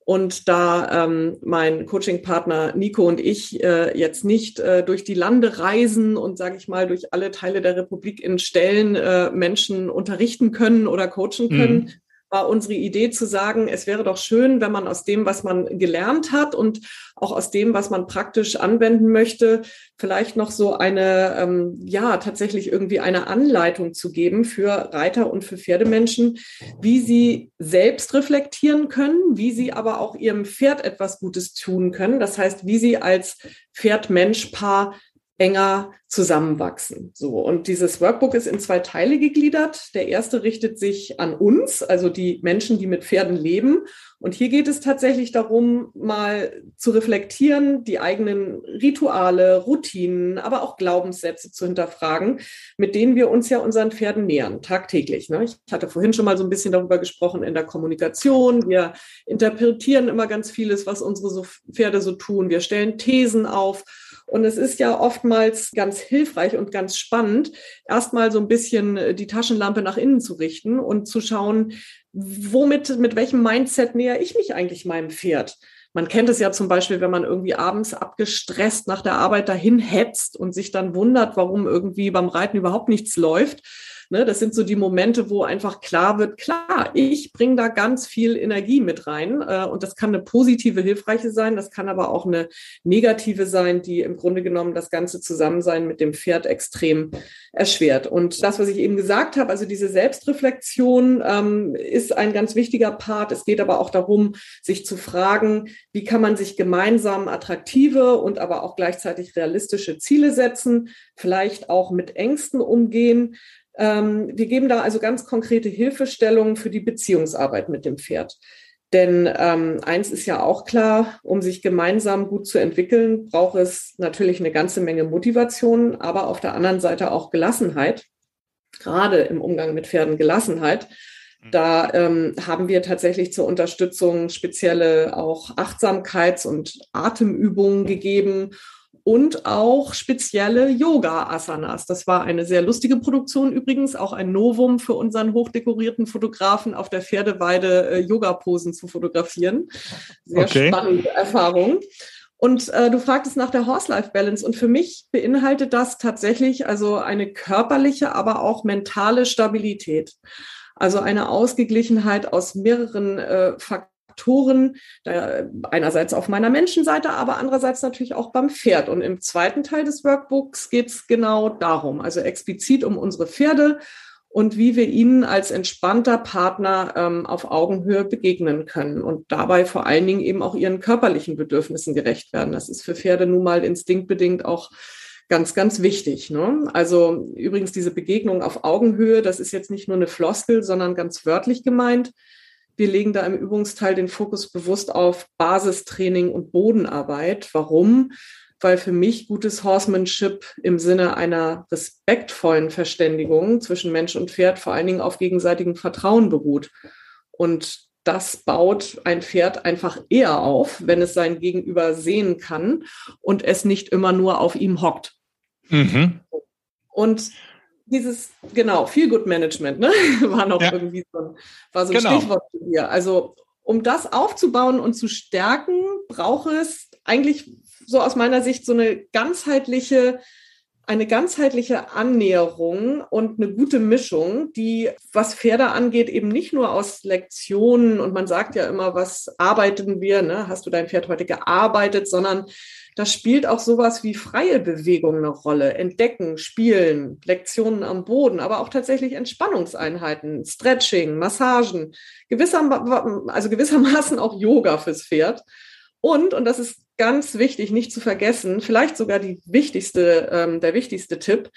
D: und da ähm, mein Coaching-Partner Nico und ich äh, jetzt nicht äh, durch die Lande reisen und, sage ich mal, durch alle Teile der Republik in Stellen äh, Menschen unterrichten können oder coachen können, mhm war unsere Idee zu sagen, es wäre doch schön, wenn man aus dem, was man gelernt hat und auch aus dem, was man praktisch anwenden möchte, vielleicht noch so eine, ähm, ja, tatsächlich irgendwie eine Anleitung zu geben für Reiter und für Pferdemenschen, wie sie selbst reflektieren können, wie sie aber auch ihrem Pferd etwas Gutes tun können. Das heißt, wie sie als Pferd-Mensch-Paar enger zusammenwachsen. So. Und dieses Workbook ist in zwei Teile gegliedert. Der erste richtet sich an uns, also die Menschen, die mit Pferden leben. Und hier geht es tatsächlich darum, mal zu reflektieren, die eigenen Rituale, Routinen, aber auch Glaubenssätze zu hinterfragen, mit denen wir uns ja unseren Pferden nähern, tagtäglich. Ne? Ich hatte vorhin schon mal so ein bisschen darüber gesprochen in der Kommunikation. Wir interpretieren immer ganz vieles, was unsere Pferde so tun. Wir stellen Thesen auf und es ist ja oftmals ganz hilfreich und ganz spannend, erstmal so ein bisschen äh, die Taschenlampe nach innen zu richten und zu schauen, womit, mit welchem Mindset näher ich mich eigentlich meinem Pferd? Man kennt es ja zum Beispiel, wenn man irgendwie abends abgestresst nach der Arbeit dahin hetzt und sich dann wundert, warum irgendwie beim Reiten überhaupt nichts läuft Ne, das sind so die Momente, wo einfach klar wird, klar, ich bringe da ganz viel Energie mit rein. Äh, und das kann eine positive, hilfreiche sein, das kann aber auch eine negative sein, die im Grunde genommen das ganze Zusammensein mit dem Pferd extrem erschwert. Und das, was ich eben gesagt habe, also diese Selbstreflexion ähm, ist ein ganz wichtiger Part. Es geht aber auch darum, sich zu fragen, wie kann man sich gemeinsam attraktive und aber auch gleichzeitig realistische Ziele setzen, vielleicht auch mit Ängsten umgehen. Ähm, wir geben da also ganz konkrete Hilfestellungen für die Beziehungsarbeit mit dem Pferd. Denn ähm, eins ist ja auch klar, um sich gemeinsam gut zu entwickeln, braucht es natürlich eine ganze Menge Motivation, aber auf der anderen Seite auch Gelassenheit, gerade im Umgang mit Pferden Gelassenheit. Mhm. Da ähm, haben wir tatsächlich zur Unterstützung spezielle auch Achtsamkeits- und Atemübungen gegeben und auch spezielle Yoga-Asanas. Das war eine sehr lustige Produktion übrigens, auch ein Novum für unseren hochdekorierten Fotografen auf der Pferdeweide äh, Yoga-Posen zu fotografieren. Sehr okay. spannende Erfahrung. Und äh, du fragtest nach der Horse-Life-Balance und für mich beinhaltet das tatsächlich also eine körperliche, aber auch mentale Stabilität. Also eine Ausgeglichenheit aus mehreren äh, Faktoren Faktoren, einerseits auf meiner Menschenseite, aber andererseits natürlich auch beim Pferd. Und im zweiten Teil des Workbooks geht es genau darum, also explizit um unsere Pferde und wie wir ihnen als entspannter Partner ähm, auf Augenhöhe begegnen können und dabei vor allen Dingen eben auch ihren körperlichen Bedürfnissen gerecht werden. Das ist für Pferde nun mal instinktbedingt auch ganz, ganz wichtig. Ne? Also übrigens diese Begegnung auf Augenhöhe, das ist jetzt nicht nur eine Floskel, sondern ganz wörtlich gemeint. Wir legen da im Übungsteil den Fokus bewusst auf Basistraining und Bodenarbeit. Warum? weil für mich gutes Horsemanship im Sinne einer respektvollen Verständigung zwischen Mensch und Pferd vor allen Dingen auf gegenseitigem Vertrauen beruht. Und das baut ein Pferd einfach eher auf, wenn es sein Gegenüber sehen kann und es nicht immer nur auf ihm hockt. Mhm. Und dieses, genau, Feel Good Management, ne? war noch ja. irgendwie so, war so ein genau. Stichwort hier. Also, um das aufzubauen und zu stärken, braucht es eigentlich so aus meiner Sicht so eine ganzheitliche eine ganzheitliche Annäherung und eine gute Mischung, die, was Pferde angeht, eben nicht nur aus Lektionen und man sagt ja immer, was arbeiten wir, ne? hast du dein Pferd heute gearbeitet, sondern da spielt auch sowas wie freie Bewegung eine Rolle. Entdecken, spielen, Lektionen am Boden, aber auch tatsächlich Entspannungseinheiten, Stretching, Massagen, gewisser, also gewissermaßen auch Yoga fürs Pferd. Und, und das ist ganz wichtig, nicht zu vergessen, vielleicht sogar die wichtigste, ähm, der wichtigste Tipp,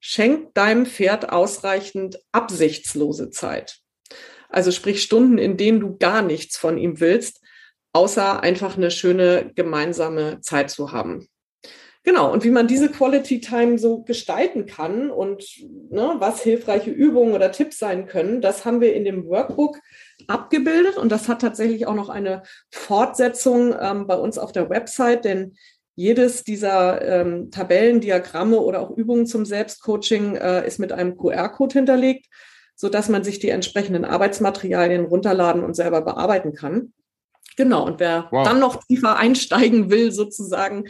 D: schenk deinem Pferd ausreichend absichtslose Zeit. Also sprich Stunden, in denen du gar nichts von ihm willst, außer einfach eine schöne gemeinsame Zeit zu haben. Genau, und wie man diese Quality Time so gestalten kann und ne, was hilfreiche Übungen oder Tipps sein können, das haben wir in dem Workbook abgebildet und das hat tatsächlich auch noch eine Fortsetzung ähm, bei uns auf der Website, denn jedes dieser ähm, Tabellen, Diagramme oder auch Übungen zum Selbstcoaching äh, ist mit einem QR-Code hinterlegt, so dass man sich die entsprechenden Arbeitsmaterialien runterladen und selber bearbeiten kann. Genau, und wer wow. dann noch tiefer einsteigen will, sozusagen,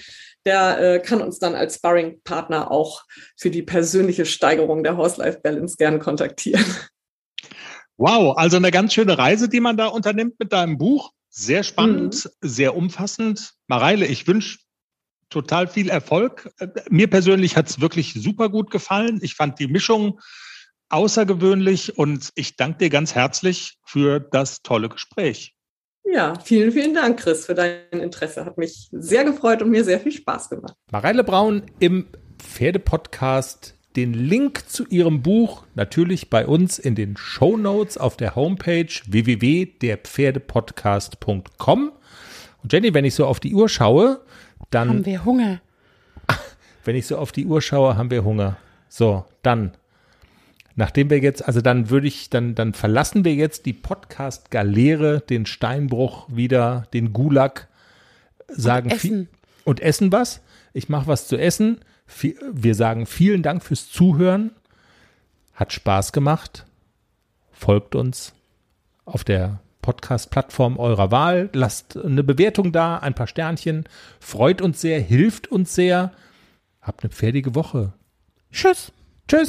D: der äh, kann uns dann als Sparring-Partner auch für die persönliche Steigerung der Horse-Life-Balance gern kontaktieren.
B: Wow, also eine ganz schöne Reise, die man da unternimmt mit deinem Buch. Sehr spannend, mhm. sehr umfassend. Mareile, ich wünsche total viel Erfolg. Mir persönlich hat es wirklich super gut gefallen. Ich fand die Mischung außergewöhnlich und ich danke dir ganz herzlich für das tolle Gespräch.
D: Ja, vielen, vielen Dank, Chris, für dein Interesse. Hat mich sehr gefreut und mir sehr viel Spaß gemacht.
B: Mareile Braun im Pferdepodcast. Den Link zu ihrem Buch natürlich bei uns in den Show Notes auf der Homepage www.derpferdepodcast.com. Und Jenny, wenn ich so auf die Uhr schaue, dann.
C: Haben wir Hunger.
B: Wenn ich so auf die Uhr schaue, haben wir Hunger. So, dann Nachdem wir jetzt, also dann würde ich, dann, dann verlassen wir jetzt die Podcast-Galeere, den Steinbruch wieder, den Gulag, sagen und essen, und essen was. Ich mache was zu essen. Wir sagen vielen Dank fürs Zuhören. Hat Spaß gemacht. Folgt uns auf der Podcast-Plattform eurer Wahl. Lasst eine Bewertung da, ein paar Sternchen. Freut uns sehr, hilft uns sehr. Habt eine pferdige Woche.
C: Tschüss.
B: Tschüss.